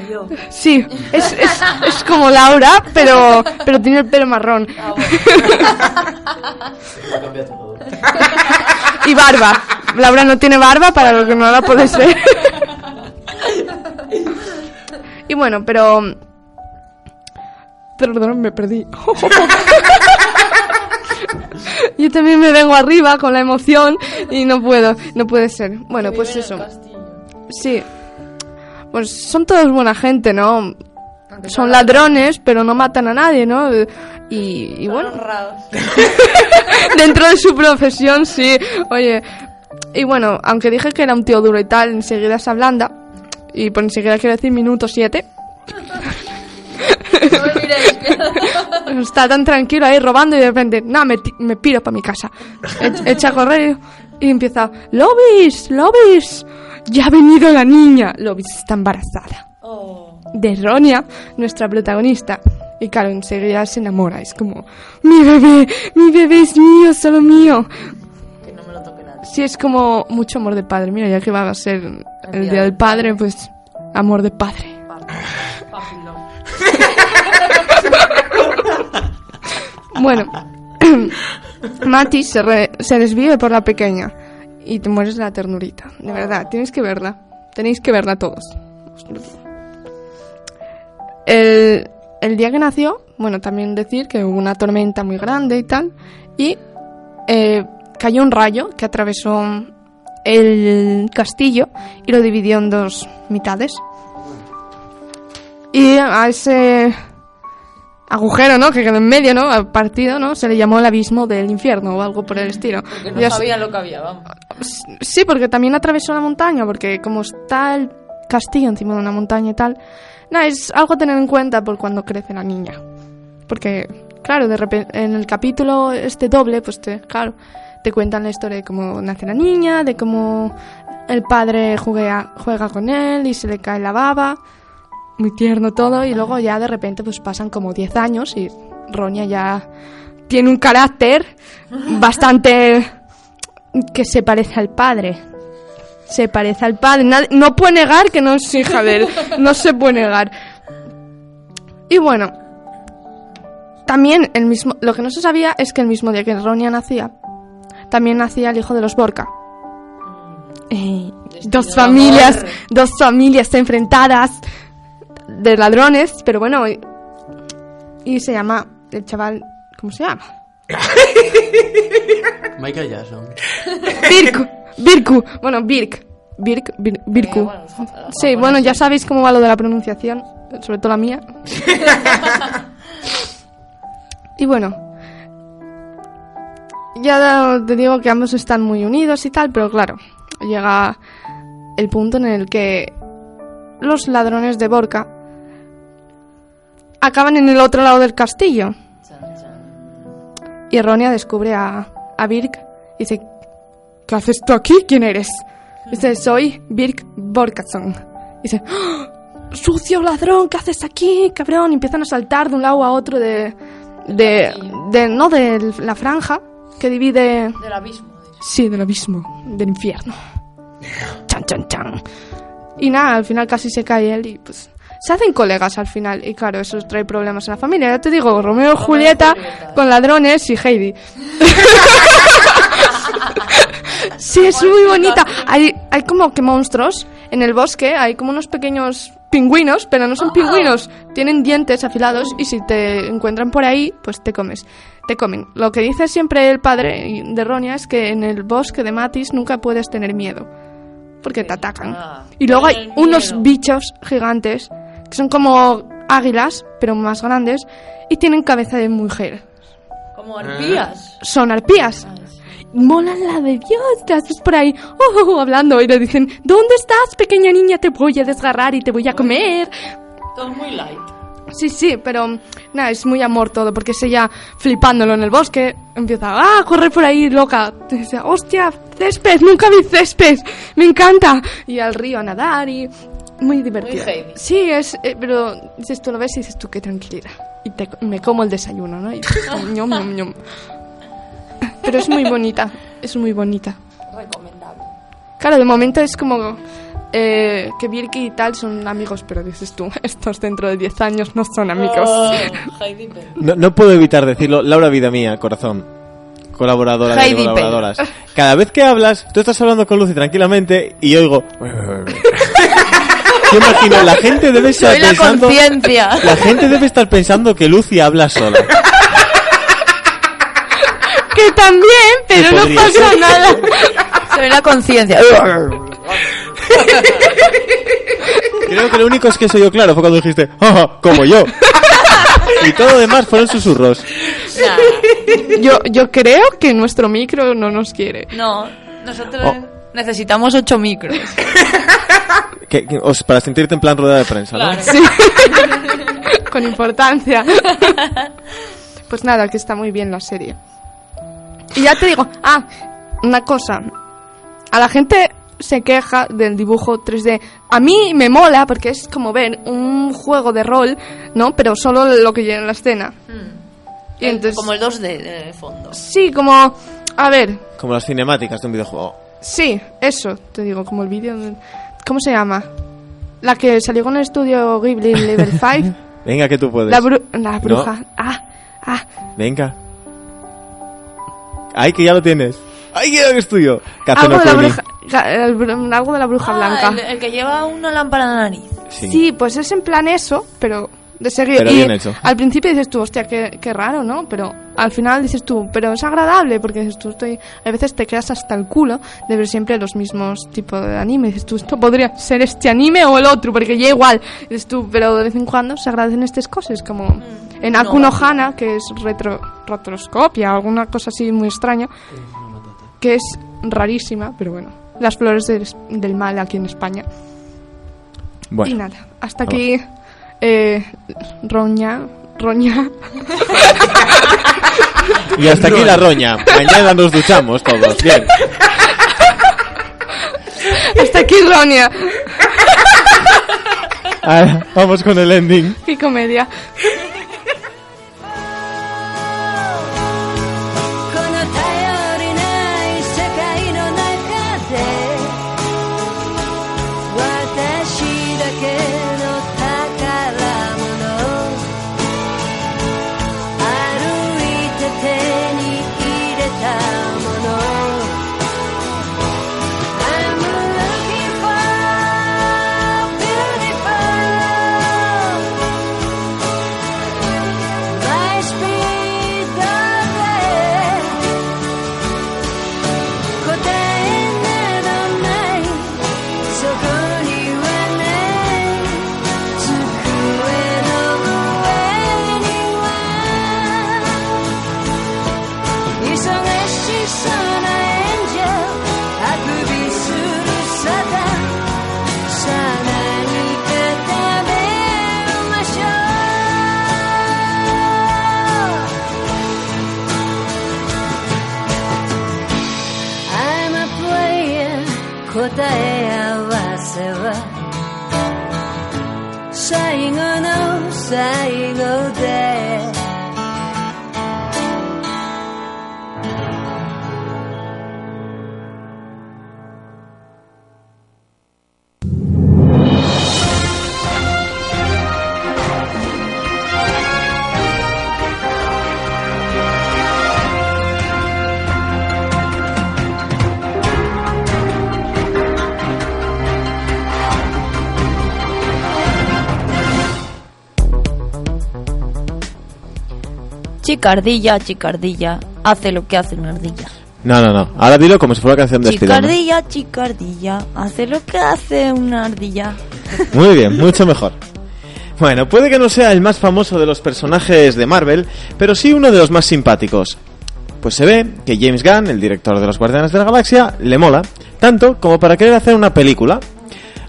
Sí, es, es, es como Laura, pero, pero tiene el pelo marrón. y barba. Laura no tiene barba, para lo que no la podéis ver. y bueno, pero... Perdón, me perdí. [LAUGHS] Yo también me vengo arriba con la emoción y no puedo, no puede ser. Bueno, pues eso. Sí. Pues son todos buena gente, ¿no? Son ladrones, pero no matan a nadie, ¿no? Y, y bueno, [LAUGHS] [LAUGHS] dentro de su profesión, sí. Oye, y bueno, aunque dije que era un tío duro y tal, enseguida se ablanda. Y por enseguida quiero decir minuto siete. [LAUGHS] [LAUGHS] Está tan tranquilo ahí robando y de repente, no, me, me piro para mi casa. Ech- Echa a correr y empieza, Lobis, Lobis, ya ha venido la niña. Lobis está embarazada. De Ronia, nuestra protagonista. Y claro, enseguida se enamora. Es como, mi bebé, mi bebé es mío, solo mío. Sí, es como mucho amor de padre. Mira, ya que va a ser el día del padre, pues amor de padre. Bueno, [COUGHS] Mati se, re- se desvive por la pequeña y te mueres de la ternurita. De verdad, tienes que verla. Tenéis que verla todos. El, el día que nació, bueno, también decir que hubo una tormenta muy grande y tal, y eh, cayó un rayo que atravesó el castillo y lo dividió en dos mitades. Y a ese agujero, ¿no? Que quedó en medio, ¿no? Al partido, ¿no? Se le llamó el abismo del infierno o algo por el estilo. Que no sabía lo que había, vamos. Sí, porque también atravesó la montaña, porque como está el castillo encima de una montaña y tal, nada, es algo a tener en cuenta por cuando crece la niña. Porque, claro, de repente, en el capítulo este doble, pues te, claro, te cuentan la historia de cómo nace la niña, de cómo el padre juega, juega con él y se le cae la baba, muy tierno todo, y luego ya de repente pues pasan como 10 años y Ronia ya tiene un carácter [LAUGHS] bastante que se parece al padre. Se parece al padre. Nad- no puede negar que no es hija de él. No se puede negar. Y bueno, también el mismo, lo que no se sabía es que el mismo día que Ronia nacía, también nacía el hijo de los Borca. Eh, dos familias, dos familias enfrentadas de ladrones, pero bueno, y, y se llama el chaval, ¿cómo se llama? [LAUGHS] Michael Jackson. Birku, Birku, bueno, Birk, Birk, Bir- Birku. Sí, bueno, ya sabéis cómo va lo de la pronunciación, sobre todo la mía. [LAUGHS] y bueno, ya te digo que ambos están muy unidos y tal, pero claro, llega el punto en el que los ladrones de Borca acaban en el otro lado del castillo. Y Ronia descubre a, a Birk y dice, ¿qué haces tú aquí? ¿Quién eres? Dice, soy Birk Borkason. Dice, ¡Ah! sucio ladrón, ¿qué haces aquí, cabrón? Y empiezan a saltar de un lado a otro de, de, de no de la franja que divide, Del abismo. sí, del abismo, del infierno. [LAUGHS] Chan, chan, chan. Y nada, al final casi se cae él y pues se hacen colegas al final. Y claro, eso trae problemas en la familia. Ya te digo, Romeo y Julieta con ladrones y Heidi. [LAUGHS] sí, es muy bonita. Hay, hay como que monstruos en el bosque, hay como unos pequeños pingüinos, pero no son pingüinos, tienen dientes afilados y si te encuentran por ahí, pues te comes. Te comen. Lo que dice siempre el padre de Ronia es que en el bosque de Matis nunca puedes tener miedo, porque te atacan. Ah, Y luego hay unos bichos gigantes que son como águilas, pero más grandes, y tienen cabeza de mujer. Como arpías. Son arpías. Molan la de Dios, te haces por ahí oh, oh, oh, hablando y le dicen, ¿dónde estás, pequeña niña? Te voy a desgarrar y te voy a comer. Todo muy light. Sí, sí, pero nada, es muy amor todo, porque es ella flipándolo en el bosque, empieza ah, a correr por ahí loca, dice, hostia, césped, nunca vi césped, me encanta, y al río a nadar y muy divertido. Heidi. Sí, es, eh, pero dices tú lo ves y dices tú qué tranquilidad, y te- me como el desayuno, ¿no? Y [LAUGHS] ñom, ñom, ñom. Pero es muy bonita, es muy bonita. Recomendable. Claro, de momento es como eh, que Birky y tal son amigos, pero dices tú, [LAUGHS] estos dentro de 10 años no son amigos. Oh, [LAUGHS] Heidi. No, no puedo evitar decirlo. Laura, vida mía, corazón. Colaboradora de Heidi Pell. colaboradoras. Cada vez que hablas, tú estás hablando con Lucy tranquilamente y yo oigo. Yo imagino, la gente debe estar Soy la pensando... conciencia. La gente debe estar pensando que Lucy habla sola. Que también, pero no pasa ser. nada. Soy la conciencia. Creo que lo único es que soy yo claro fue cuando dijiste, "Ah, como yo. Y todo lo demás fueron susurros. Yo, yo creo que nuestro micro no nos quiere. No, nosotros Oh. necesitamos ocho micros. [LAUGHS] Que- que- os- para sentirte en plan rueda de prensa, ¿no? Sí. [LAUGHS] Con importancia. Pues nada, que está muy bien la serie. Y ya te digo, ah, una cosa. A la gente se queja del dibujo 3D. A mí me mola porque es como ver un juego de rol, ¿no? Pero solo lo que llena la escena. Y entonces, Como el 2D de fondo. sí, como, a ver, Como las cinemáticas de un videojuego. sí, eso, te digo, como el vídeo. de- ¿Cómo se llama? La que salió con el estudio Ghibli Level [LAUGHS] 5. Venga, que tú puedes. La, bru- la bruja. Ah, ah. Venga. Ay, que ya lo tienes. Ay, que es tuyo. Algo no de, la bruja, el algo de la bruja Ah, blanca. el, el que lleva una lámpara en la nariz. Sí. Sí, pues es en plan eso, pero de seguido. Pero y bien hecho. al principio dices tú, hostia, qué, qué raro, ¿no? Pero al final dices tú, pero es agradable, porque dices tú, estoy, a veces te quedas hasta el culo de ver siempre los mismos tipos de anime. Dices tú, esto podría ser este anime o el otro, porque ya igual. Dices tú, pero de vez en cuando se agradecen estas cosas, como en Aku no Hana, que es retro, retroscopia, alguna cosa así muy extraña, que es rarísima, pero bueno. Las flores del, del mal aquí en España. Y Bueno, nada, hasta aquí eh, Roña, Roña. y hasta aquí la roña. Mañana nos duchamos todos. Bien. hasta aquí Roña. Ah, vamos con el ending. Qué comedia. Chicardilla, chicardilla, hace lo que hace una ardilla. No, no, no. Ahora dilo como si fuera canción de. Chicardilla, chicardilla, hace lo que hace una ardilla. Muy bien, mucho mejor. Bueno, puede que no sea el más famoso de los personajes de Marvel, pero sí uno de los más simpáticos. Pues se ve que James Gunn, el director de los Guardianes de la Galaxia, le mola, tanto como para querer hacer una película.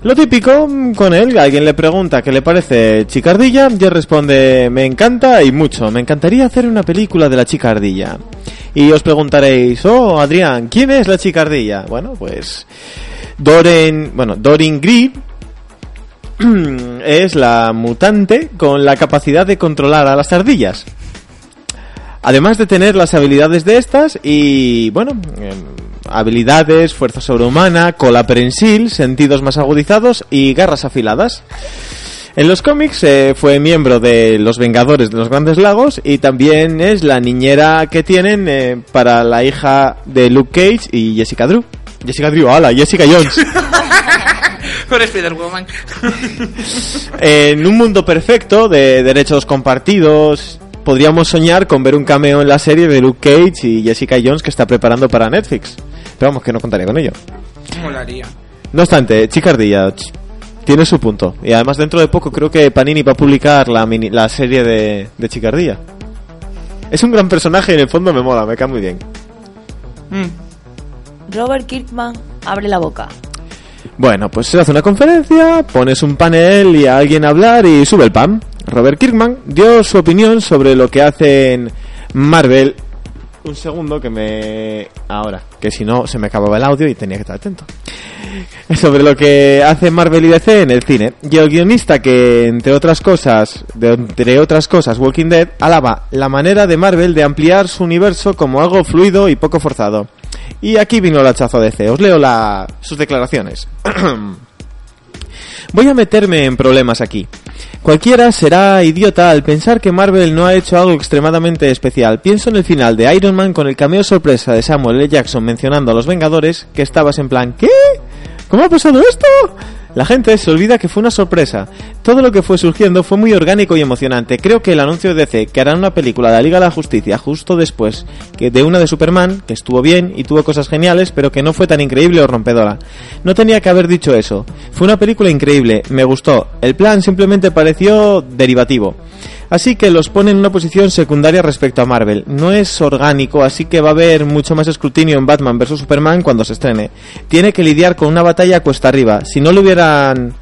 Lo típico mm, con él, alguien le pregunta qué le parece Chicardilla y responde, me encanta y mucho, me encantaría hacer una película de la Chicardilla. Y os preguntaréis, oh Adrián, ¿quién es la Chicardilla? Bueno, pues Doren, bueno, Dorin Green [CLEARS THROAT] es la mutante con la capacidad de controlar a las ardillas. Además de tener las habilidades de estas y, bueno, em, habilidades, fuerza sobrehumana, cola prensil, sentidos más agudizados y garras afiladas. En los cómics eh, fue miembro de los Vengadores de los Grandes Lagos y también es la niñera que tienen eh, para la hija de Luke Cage y Jessica Drew. Jessica Drew, hola, Jessica Jones. [LAUGHS] Por Spider-Woman. En un mundo perfecto de derechos compartidos, podríamos soñar con ver un cameo en la serie de Luke Cage y Jessica Jones que está preparando para Netflix. Pero vamos, que no contaría con ello. Molaría. No obstante, Chicardilla ch- tiene su punto. Y además dentro de poco creo que Panini va a publicar la, mini- la serie de, de Chicardilla. Es un gran personaje y en el fondo me mola, me cae muy bien. Mm. Robert Kirkman abre la boca. Bueno, pues se hace una conferencia, pones un panel y a alguien a hablar y sube el pan. Robert Kirkman dio su opinión sobre lo que hacen Marvel. Un segundo que me... Ahora, que si no se me acababa el audio y tenía que estar atento. [LAUGHS] Sobre lo que hace Marvel y DC en el cine. Y el guionista que, entre otras cosas, de, entre otras cosas, Walking Dead, alaba la manera de Marvel de ampliar su universo como algo fluido y poco forzado. Y aquí vino el hachazo de DC. Os leo sus declaraciones. [CLEARS THROAT] Voy a meterme en problemas aquí. Cualquiera será idiota al pensar que Marvel no ha hecho algo extremadamente especial. Pienso en el final de Iron Man con el cameo sorpresa de Samuel L. Jackson mencionando a los Vengadores, que estabas en plan, ¿qué? ¿Cómo ha pasado esto? La gente se olvida que fue una sorpresa. Todo lo que fue surgiendo fue muy orgánico y emocionante. Creo que el anuncio de DC que harán una película de la Liga de la Justicia justo después que de una de Superman, que estuvo bien y tuvo cosas geniales, pero que no fue tan increíble o rompedora. No tenía que haber dicho eso. Fue una película increíble, me gustó. El plan simplemente pareció derivativo. Así que los pone en una posición secundaria respecto a Marvel. No es orgánico, así que va a haber mucho más escrutinio en Batman vs Superman cuando se estrene. Tiene que lidiar con una batalla cuesta arriba. Si no le hubieran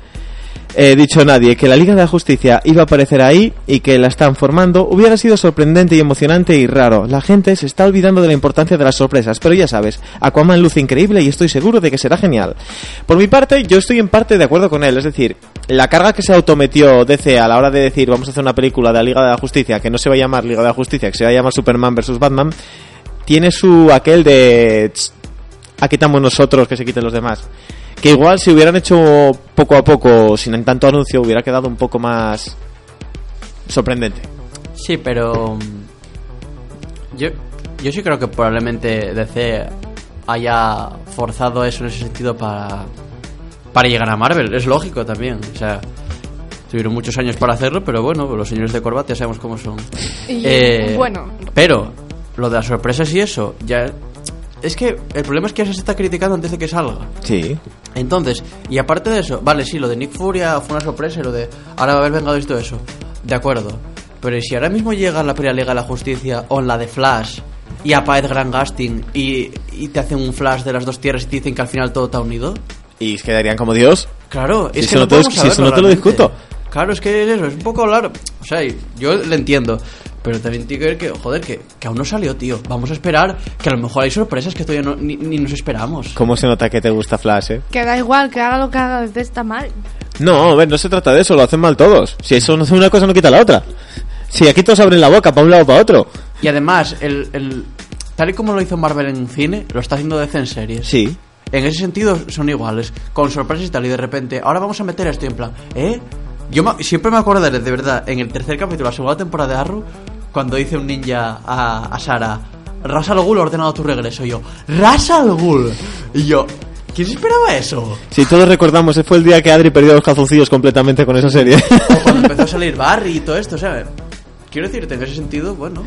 eh, dicho nadie que la Liga de la Justicia iba a aparecer ahí y que la están formando, hubiera sido sorprendente y emocionante y raro. La gente se está olvidando de la importancia de las sorpresas, pero ya sabes, Aquaman luce increíble y estoy seguro de que será genial. Por mi parte, yo estoy en parte de acuerdo con él, es decir, la carga que se autometió DC a la hora de decir vamos a hacer una película de la Liga de la Justicia que no se va a llamar Liga de la Justicia, que se va a llamar Superman vs Batman, tiene su aquel de "Tss, aquí estamos nosotros que se quiten los demás. Que igual si hubieran hecho poco a poco, sin tanto anuncio, hubiera quedado un poco más sorprendente. Sí, pero. mm, Yo, yo sí creo que probablemente DC haya forzado eso en ese sentido para. Para llegar a Marvel. Es lógico también. O sea. Tuvieron muchos años para hacerlo, pero bueno, los señores de corbata ya sabemos cómo son. Y, Eh, bueno, Pero, lo de las sorpresas y eso, ya. Es que el problema es que ya se está criticando antes de que salga. Sí. Entonces, y aparte de eso, vale, sí, lo de Nick Furia fue una sorpresa lo de ahora va a haber Vengadores y todo eso. De acuerdo. Pero ¿y si ahora mismo llega la primera Liga de la Justicia o la de Flash y aparece Grand Gasting y, y te hacen un flash de las dos tierras y te dicen que al final todo está unido? Y quedarían como Dios. Claro, Si es eso que no te- si eso no te lo discuto. Claro, es que es eso, es un poco largo. O sea, yo le entiendo. Pero también tiene que ver que, joder, que, que aún no salió, tío. Vamos a esperar que a lo mejor hay sorpresas que todavía no, ni, ni nos esperamos. ¿Cómo se nota que te gusta Flash, eh? que da igual, que haga lo que haga, desde está mal. No, a ver, no se trata de eso, lo hacen mal todos. Si eso no una cosa no quita la otra. Si aquí todos abren la boca para un lado o para otro. Y además, el, el- tal y como lo hizo Marvel en cine, lo está haciendo DC en series. Sí. En ese sentido son iguales, con sorpresas y tal, y de repente, ahora vamos a meter esto y en plan, ¿eh? Yo me- siempre me acordaré, de verdad, en el tercer capítulo, la segunda temporada de Arrow, cuando dice un ninja a, a Sara, Ras al Ghul ha ordenado tu regreso, y yo, Ras al Ghul. Y yo, ¿quién se esperaba eso? Si todos recordamos, ese fue el día que Adri perdió los calzoncillos completamente con esa serie. O cuando empezó a salir Barry y todo esto, o sea, quiero decirte, en ese sentido, bueno,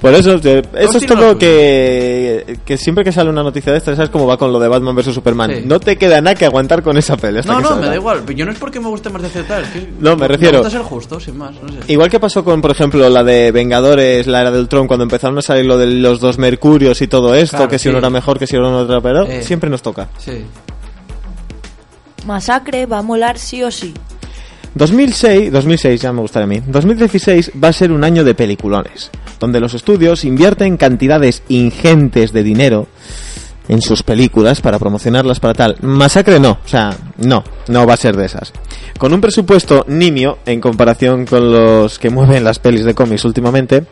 Por eso, eso es todo lo que, que siempre que sale una noticia de esta, sabes cómo va con lo de Batman vs Superman. Sí. No te queda nada que aguantar con esa pelea. No, no, salga. me da igual. Yo no es porque me guste más de Z, es que No, me refiero- Me gusta ser justo, sin más, no sé. Igual que pasó con, por ejemplo, la de Vengadores, la era del Tron, cuando empezaron a salir lo de los dos Mercurios y todo esto, Claro, que si sí. uno era mejor, que si uno era peor, Eh. siempre nos toca. Sí. Masacre va a molar sí o sí. 2006, 2006 ya me gustaría a mí. 2016 va a ser un año de peliculones, donde los estudios invierten cantidades ingentes de dinero en sus películas para promocionarlas para tal. Masacre no, o sea, no, no va a ser de esas. Con un presupuesto nimio en comparación con los que mueven las pelis de cómics últimamente,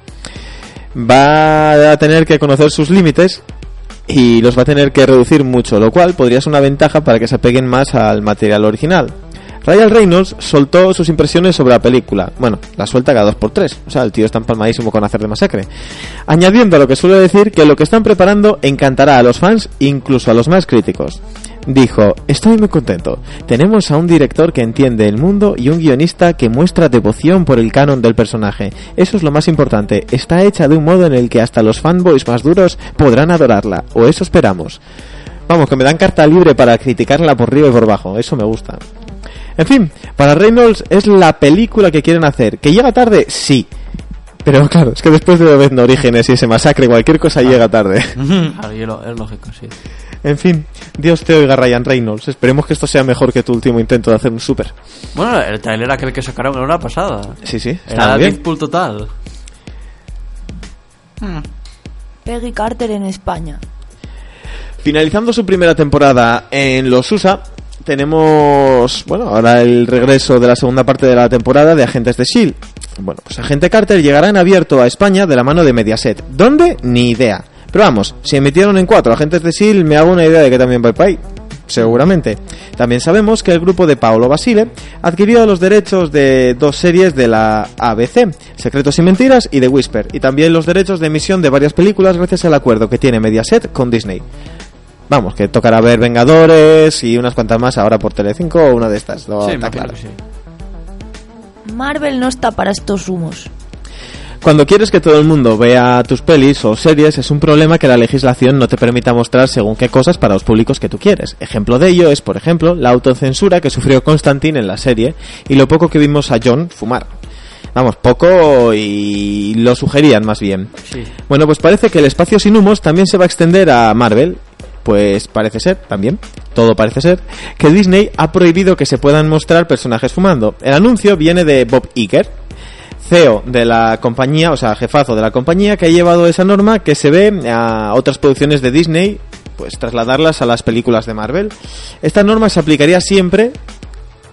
va a tener que conocer sus límites y los va a tener que reducir mucho, lo cual podría ser una ventaja para que se apeguen más al material original. Ryan Reynolds soltó sus impresiones sobre la película. Bueno, la suelta cada dos por tres. O sea, el tío está empalmadísimo con hacer de masacre. Añadiendo a lo que suele decir que lo que están preparando encantará a los fans, incluso a los más críticos. dijo, estoy muy contento. Tenemos a un director que entiende el mundo y un guionista que muestra devoción por el canon del personaje. Eso es lo más importante. Está hecha de un modo en el que hasta los fanboys más duros podrán adorarla, o eso esperamos. Vamos, que me dan carta libre para criticarla por arriba y por abajo. Eso me gusta. En fin, para Reynolds es la película que quieren hacer. ¿Que llega tarde? Sí. Pero claro, es que después de Obedno Orígenes y ese masacre, cualquier cosa llega tarde. [LAUGHS] Claro, es lógico, sí. En fin, Dios te oiga Ryan Reynolds. Esperemos que esto sea mejor que tu último intento de hacer un super. Bueno, el trailer aquel que sacaron la hora pasada. Sí, sí, está Era. Deadpool total. Peggy Carter en España. Finalizando su primera temporada en los USA, tenemos, bueno, ahora el regreso de la segunda parte de la temporada de Agentes de S.H.I.E.L.D. Bueno, pues Agente Carter llegará en abierto a España de la mano de Mediaset. ¿Dónde? Ni idea. Pero vamos, si emitieron en cuatro Agentes de S.H.I.E.L.D., me hago una idea de que también va para ahí. Seguramente. También sabemos que el grupo de Paolo Basile adquirió los derechos de dos series de la ABC, Secretos y Mentiras y The Whisper, y también los derechos de emisión de varias películas gracias al acuerdo que tiene Mediaset con Disney. Vamos, que tocará ver Vengadores y unas cuantas más ahora por Telecinco o una de estas. No, sí, está claro. sí. Marvel no está para estos humos. Cuando quieres que todo el mundo vea tus pelis o series es un problema que la legislación no te permita mostrar según qué cosas para los públicos que tú quieres. Ejemplo de ello es, por ejemplo, la autocensura que sufrió Constantine en la serie y lo poco que vimos a John fumar. Vamos, poco y lo sugerían más bien. Sí. Bueno, pues parece que el espacio sin humos también se va a extender a Marvel. Pues parece ser, también, todo parece ser, que Disney ha prohibido que se puedan mostrar personajes fumando. El anuncio viene de Bob Iger, CEO de la compañía, o sea, jefazo de la compañía, que ha llevado esa norma que se ve a otras producciones de Disney, pues trasladarlas a las películas de Marvel. Esta norma se aplicaría siempre,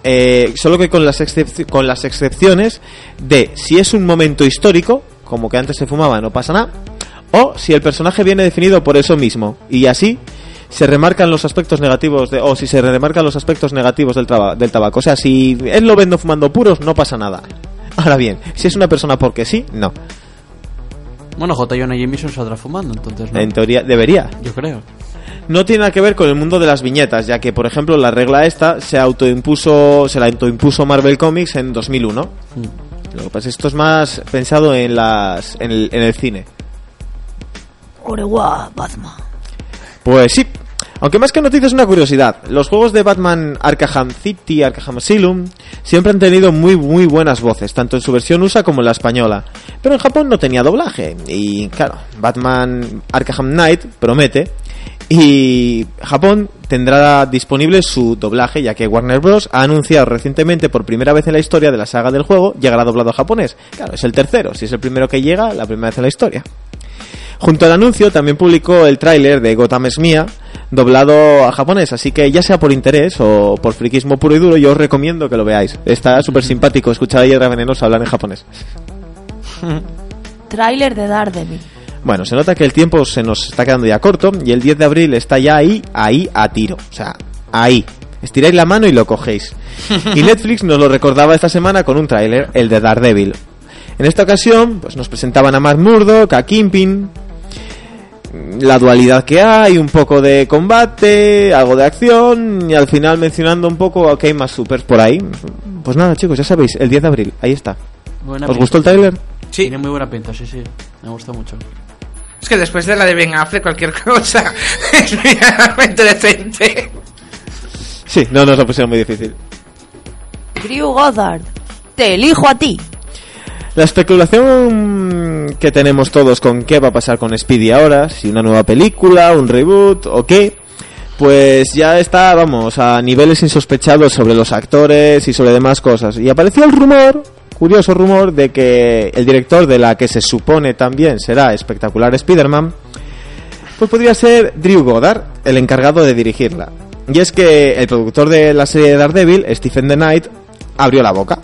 eh, solo que con las, con las excepciones de si es un momento histórico, como que antes se fumaba, no pasa nada, o si el personaje viene definido por eso mismo, y así se remarcan los aspectos negativos de, o si se remarcan los aspectos negativos del, traba- del tabaco. O sea, si él lo vendo fumando puros, no pasa nada. [LAUGHS] Ahora bien, si es una persona porque sí, no. Bueno, J. Jonah Jameson saldrá fumando, entonces no. En teoría debería. Yo creo. No tiene nada que ver con el mundo de las viñetas, ya que, por ejemplo, la regla esta se autoimpuso, se la autoimpuso Marvel Comics en 2001. Lo que pasa es que esto es más pensado en las, en el, en el cine. Orewa, Batman. Pues sí. Aunque más que noticias, una curiosidad. Los juegos de Batman Arkham City, Arkham Asylum, siempre han tenido muy, muy buenas voces, tanto en su versión USA como en la española. Pero en Japón no tenía doblaje. Y claro, Batman Arkham Knight promete. Y Japón tendrá disponible su doblaje, ya que Warner Bros. ha anunciado recientemente por primera vez en la historia de la saga del juego, llegará doblado a japonés. Claro, es el tercero. Si es el primero que llega, la primera vez en la historia. Junto al anuncio también publicó el tráiler de Gotham es mía, doblado a japonés, así que ya sea por interés o por friquismo puro y duro, yo os recomiendo que lo veáis. Está súper simpático escuchar a Hiedra Venenosa hablar en japonés. [LAUGHS] Tráiler de Daredevil. Bueno, se nota que el tiempo se nos está quedando ya corto y el 10 de abril está ya ahí, ahí a tiro. O sea, ahí. Estiráis la mano y lo cogéis. Y [LAUGHS] Netflix nos lo recordaba esta semana con un tráiler, el de Daredevil. En esta ocasión, pues nos presentaban a Mark Murdock, a Kingpin, la dualidad que hay, un poco de combate, algo de acción y al final mencionando un poco que hay más supers por ahí. Pues nada, chicos, ya sabéis, el 10 de abril, ahí está. Buena ¿Os pinta. gustó el tráiler? Sí. Tiene muy buena pinta, sí, sí. Me gusta mucho. Es que después de la de Ben Affleck, cualquier cosa [LAUGHS] es realmente decente. Sí, no nos lo pusieron muy difícil. Drew Goddard. Te elijo a ti. La especulación que tenemos todos con qué va a pasar con Speedy ahora, si una nueva película, un reboot o qué, pues ya está, vamos, a niveles insospechados sobre los actores y sobre demás cosas. Y apareció el rumor, curioso rumor, de que el director de la que se supone también será espectacular Spider-Man, pues podría ser Drew Goddard, el encargado de dirigirla. Y es que el productor de la serie de Daredevil, Stephen The Knight, abrió la boca.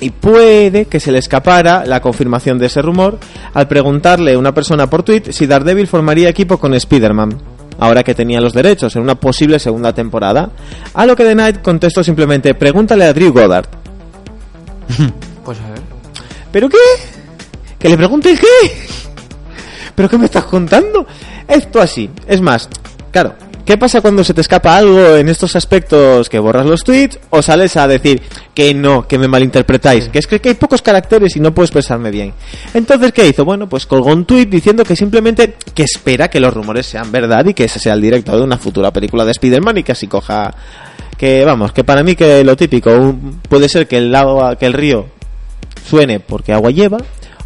Y puede que se le escapara la confirmación de ese rumor al preguntarle a una persona por tweet si Daredevil formaría equipo con Spider-Man, ahora que tenía los derechos en una posible segunda temporada. A lo que The Knight contestó simplemente, pregúntale a Drew Goddard. [LAUGHS] Pues a ver. ¿Pero qué? ¿Que le pregunte qué? ¿Pero qué me estás contando? Esto así. Es más, claro, ¿Qué pasa cuando se te escapa algo en estos aspectos que borras los tweets o sales a decir que no, que me malinterpretáis, que es que, que hay pocos caracteres y no puedo expresarme bien? Entonces, ¿qué hizo? Bueno, pues colgó un tweet diciendo que simplemente que espera que los rumores sean verdad y que ese sea el director de una futura película de Spider-Man y que así coja que vamos, que para mí que lo típico un- puede ser que el agua, que el río suene porque agua lleva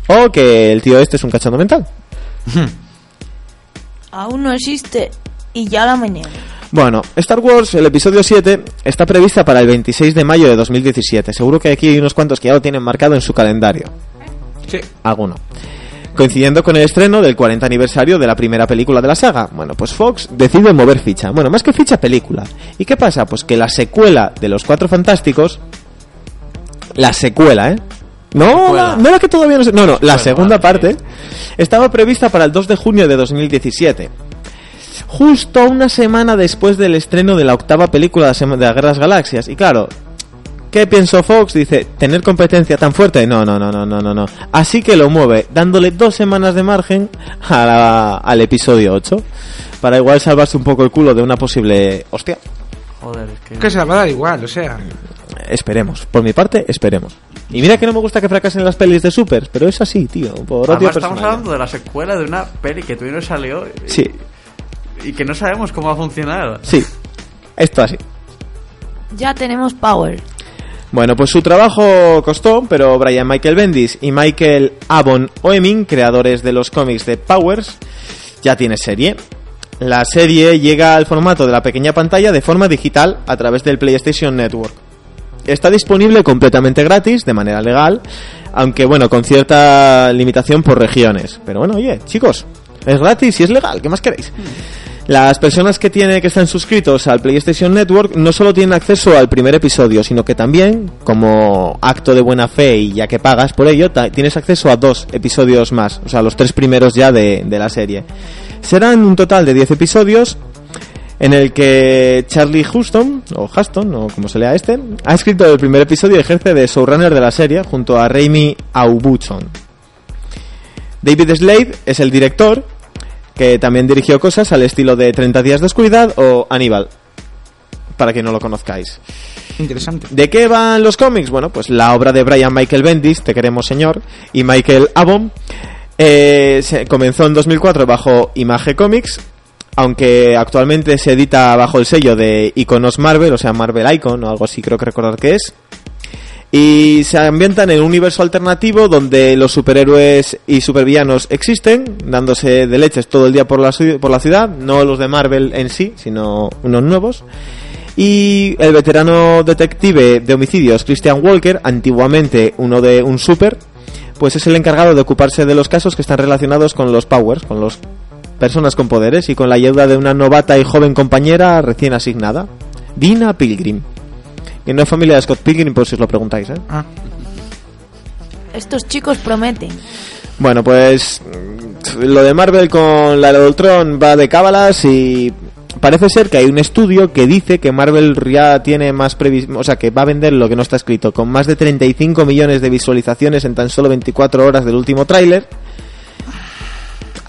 o que el tío este es un cachondo mental. [LAUGHS] Aún no existe y ya la mañana. Bueno, Star Wars, el episodio 7, está prevista para el 26 de mayo de 2017. Seguro que aquí hay unos cuantos que ya lo tienen marcado en su calendario. Sí. Alguno. Coincidiendo con el estreno del 40 aniversario de la primera película de la saga. Bueno, pues Fox decide mover ficha. Bueno, más que ficha, película. ¿Y qué pasa? Pues que la secuela de Los Cuatro Fantásticos... La secuela, ¿eh? No, la- no la que todavía no se... No, no, la segunda parte estaba prevista para el 2 de junio de 2017 justo una semana después del estreno de la octava película de la sema- de las Guerras Galaxias. Y claro, ¿qué pensó Fox? Dice, ¿tener competencia tan fuerte? No, no, no, no, no, no, no. Así que lo mueve, dándole dos semanas de margen a la- al episodio 8. Para igual salvarse un poco el culo de una posible... Hostia, Joder, es que... Que se la va a dar igual, o sea. esperemos. Por mi parte, esperemos. Y mira que no me gusta que fracasen las pelis de Super, pero es así, tío. Por odio Además, estamos personal. hablando de la secuela de una peli que todavía no salió y, Sí, y que no sabemos cómo va a funcionar. sí. Esto así. Ya tenemos Power. Bueno, pues su trabajo costó, pero Brian Michael Bendis y Michael Avon Oeming, creadores de los cómics de Powers, ya tiene serie. La serie llega al formato de la pequeña pantalla de forma digital a través del PlayStation Network. Está disponible completamente gratis, de manera legal, aunque bueno, con cierta limitación por regiones. Pero bueno, oye, chicos, es gratis y es legal, ¿qué más queréis? Las personas que tienen que están suscritos al PlayStation Network no solo tienen acceso al primer episodio, sino que también, como acto de buena fe y ya que pagas por ello, tienes acceso a dos episodios más, o sea, los tres primeros ya de, la serie. Serán un total de 10 episodios en el que Charlie Huston, o Huston, o como se lea este, ha escrito el primer episodio y ejerce de showrunner de la serie junto a Raimi Aubuchon. David Slade es el director, que también dirigió cosas al estilo de 30 días de oscuridad o Aníbal, para que no lo conozcáis. Interesante. ¿De qué van los cómics? Bueno, pues la obra de Brian Michael Bendis, Te queremos señor, y Michael Avon, eh, se comenzó en 2004 bajo Image Comics, aunque actualmente se edita bajo el sello de Iconos Marvel, o sea, Marvel Icon o algo así creo que recordar que es. Y se ambientan en un universo alternativo donde los superhéroes y supervillanos existen, dándose de leches todo el día por la, por la ciudad, no los de Marvel en sí, sino unos nuevos. Y el veterano detective de homicidios Christian Walker, antiguamente uno de un super, pues es el encargado de ocuparse de los casos que están relacionados con los powers, con las personas con poderes y con la ayuda de una novata y joven compañera recién asignada, Dina Pilgrim. Que no es familia de Scott Pilgrim, por si os lo preguntáis, ¿eh? Ah, Estos chicos prometen. Bueno, pues mm, lo de Marvel con la de Ultron va de cábalas y parece ser que hay un estudio que dice que Marvel ya tiene más previsión, o sea, que va a vender lo que no está escrito, con más de 35 millones de visualizaciones en tan solo 24 horas del último tráiler.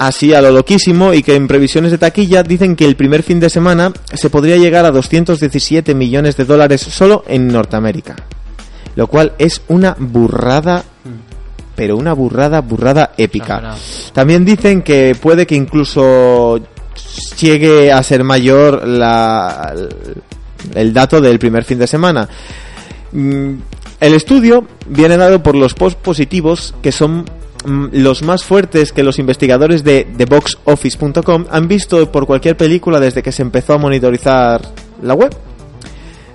Así a lo loquísimo y que en previsiones de taquilla dicen que el primer fin de semana se podría llegar a 217 millones de dólares solo en Norteamérica. Lo cual es una burrada, pero una burrada, burrada épica. También dicen que puede que incluso llegue a ser mayor la, el dato del primer fin de semana. Mm, El estudio viene dado por los post positivos que son los más fuertes que los investigadores de TheBoxOffice.com han visto por cualquier película desde que se empezó a monitorizar la web.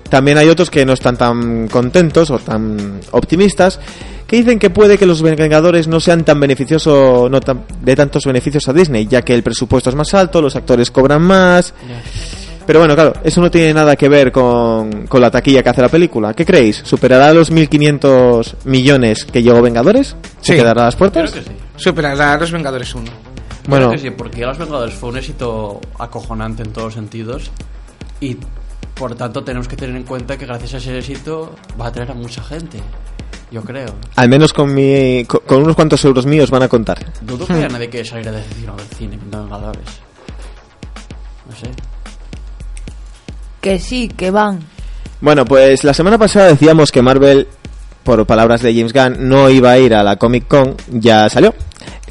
También hay otros que no están tan contentos o tan optimistas que dicen que puede que los Vengadores no sean tan beneficiosos no tan- de tantos beneficios a Disney, ya que el presupuesto es más alto, los actores cobran más. Pero bueno, claro, eso no tiene nada que ver con, con la taquilla que hace la película. ¿Qué creéis? ¿Superará los 1.500 millones que llegó Vengadores? ¿Se Sí. quedará a las Creo puertas? que sí. superará a los Vengadores 1. Bueno, Creo que sí, porque Los Vengadores fue un éxito acojonante en todos los sentidos y por tanto tenemos que tener en cuenta que gracias a ese éxito va a atraer a mucha gente, yo creo. al menos con, mi, con, con unos cuantos euros míos van a contar. Dudo que haya nadie que saliera del cine, del cine viendo Vengadores. No sé. Que sí, que van. Bueno, pues la semana pasada decíamos que Marvel, por palabras de James Gunn, no iba a ir a la Comic Con, ya salió.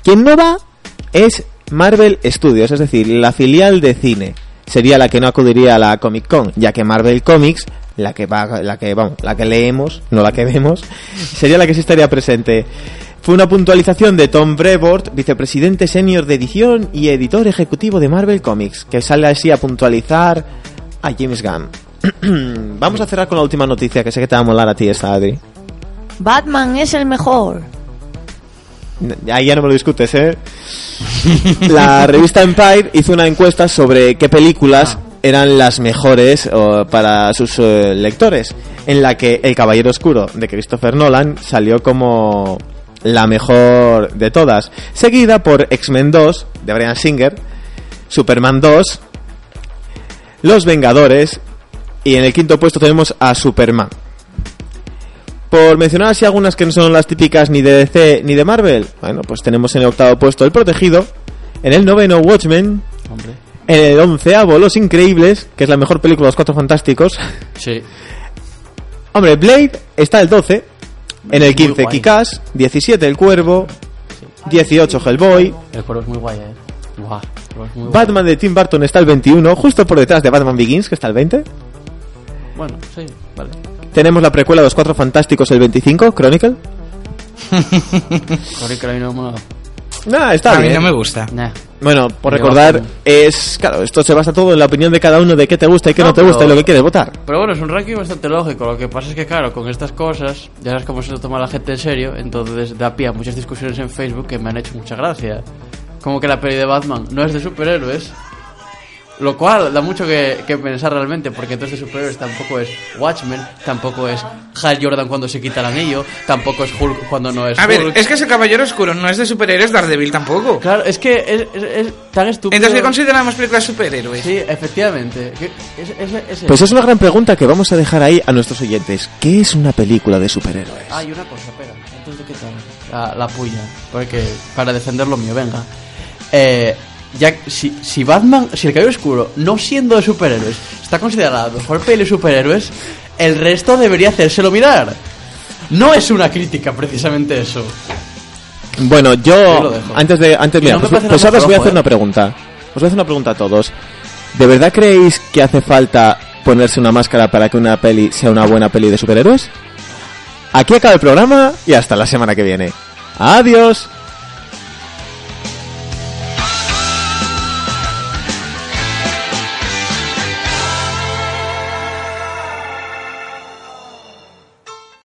Quien no va es Marvel Studios, es decir, la filial de cine. Sería la que no acudiría a la Comic Con, ya que Marvel Comics, la que va, la que vamos, la que leemos, no la que vemos, [LAUGHS] sería la que sí estaría presente. Fue una puntualización de Tom Brevoort, vicepresidente senior de edición y editor ejecutivo de Marvel Comics, que sale así a puntualizar a James Gunn. [CLEARS THROAT] Vamos a cerrar con la última noticia, que sé que te va a molar a ti esta, Adri. Batman es el mejor. Ahí ya no me lo discutes, ¿eh? [LAUGHS] La revista Empire hizo una encuesta sobre qué películas eran las mejores para sus eh, lectores, en la que El Caballero Oscuro de Christopher Nolan salió como la mejor de todas, seguida por X-Men 2 de Brian Singer, Superman 2, Los Vengadores y en el quinto puesto tenemos a Superman. Por mencionar así algunas que no son las típicas ni de DC ni de Marvel, bueno, pues tenemos en el octavo puesto El Protegido, en el noveno Watchmen, Hombre. en el onceavo Los Increíbles, que es la mejor película de los Cuatro Fantásticos. Sí. Hombre, Blade está el 12, en el Muy 15 guay. Kikás, 17 El Cuervo, 18 Hellboy, El cuervo es muy guay, eh. Guay. Batman de Tim Burton está el 21, justo por detrás de Batman Begins, que está el 20. Bueno, sí, vale. Tenemos la precuela de los Cuatro Fantásticos el 25, Chronicle. [LAUGHS] Mí no me mola. Nah, está a mí bien. no me gusta. Nah. Bueno, por Me recordar, es. Claro, esto se basa todo en la opinión de cada uno de qué te gusta y qué no, No, te gusta y pero- lo que quieres votar. Pero bueno, es un ranking bastante lógico. Lo que pasa es que, claro, con estas cosas, ya sabes cómo se lo toma la gente en serio. Entonces da pie a muchas discusiones en Facebook que me han hecho mucha gracia. Como que la peli de Batman no es de superhéroes. Lo cual da mucho que, que pensar realmente, porque entonces de superhéroes tampoco es Watchmen, tampoco es Hal Jordan cuando se quita el anillo, tampoco es Hulk cuando no es A ver, Hulk. es que ese caballero oscuro no es de superhéroes, Daredevil tampoco. Claro, es que es, es- es tan estúpido. Entonces, ¿qué consideramos películas de superhéroes? Sí, efectivamente. Es- es- es- Pues es una gran pregunta que vamos a dejar ahí a nuestros oyentes. ¿Qué es una película de superhéroes? Ah, y una cosa, espera, antes de que tal, la, la puya, porque para defender lo mío, venga. Eh, ya, si, si Batman, si el Caballero Oscuro, no siendo de superhéroes, está considerado la mejor peli de superhéroes, el resto debería hacérselo mirar. No es una crítica precisamente eso. Bueno, Yo antes de, antes, mira, no pues, pues ahora os voy a hacer ¿eh? una pregunta. Os voy a hacer una pregunta a todos. ¿De verdad creéis que hace falta ponerse una máscara para que una peli sea una buena peli de superhéroes? Aquí acaba el programa y hasta la semana que viene. Adiós.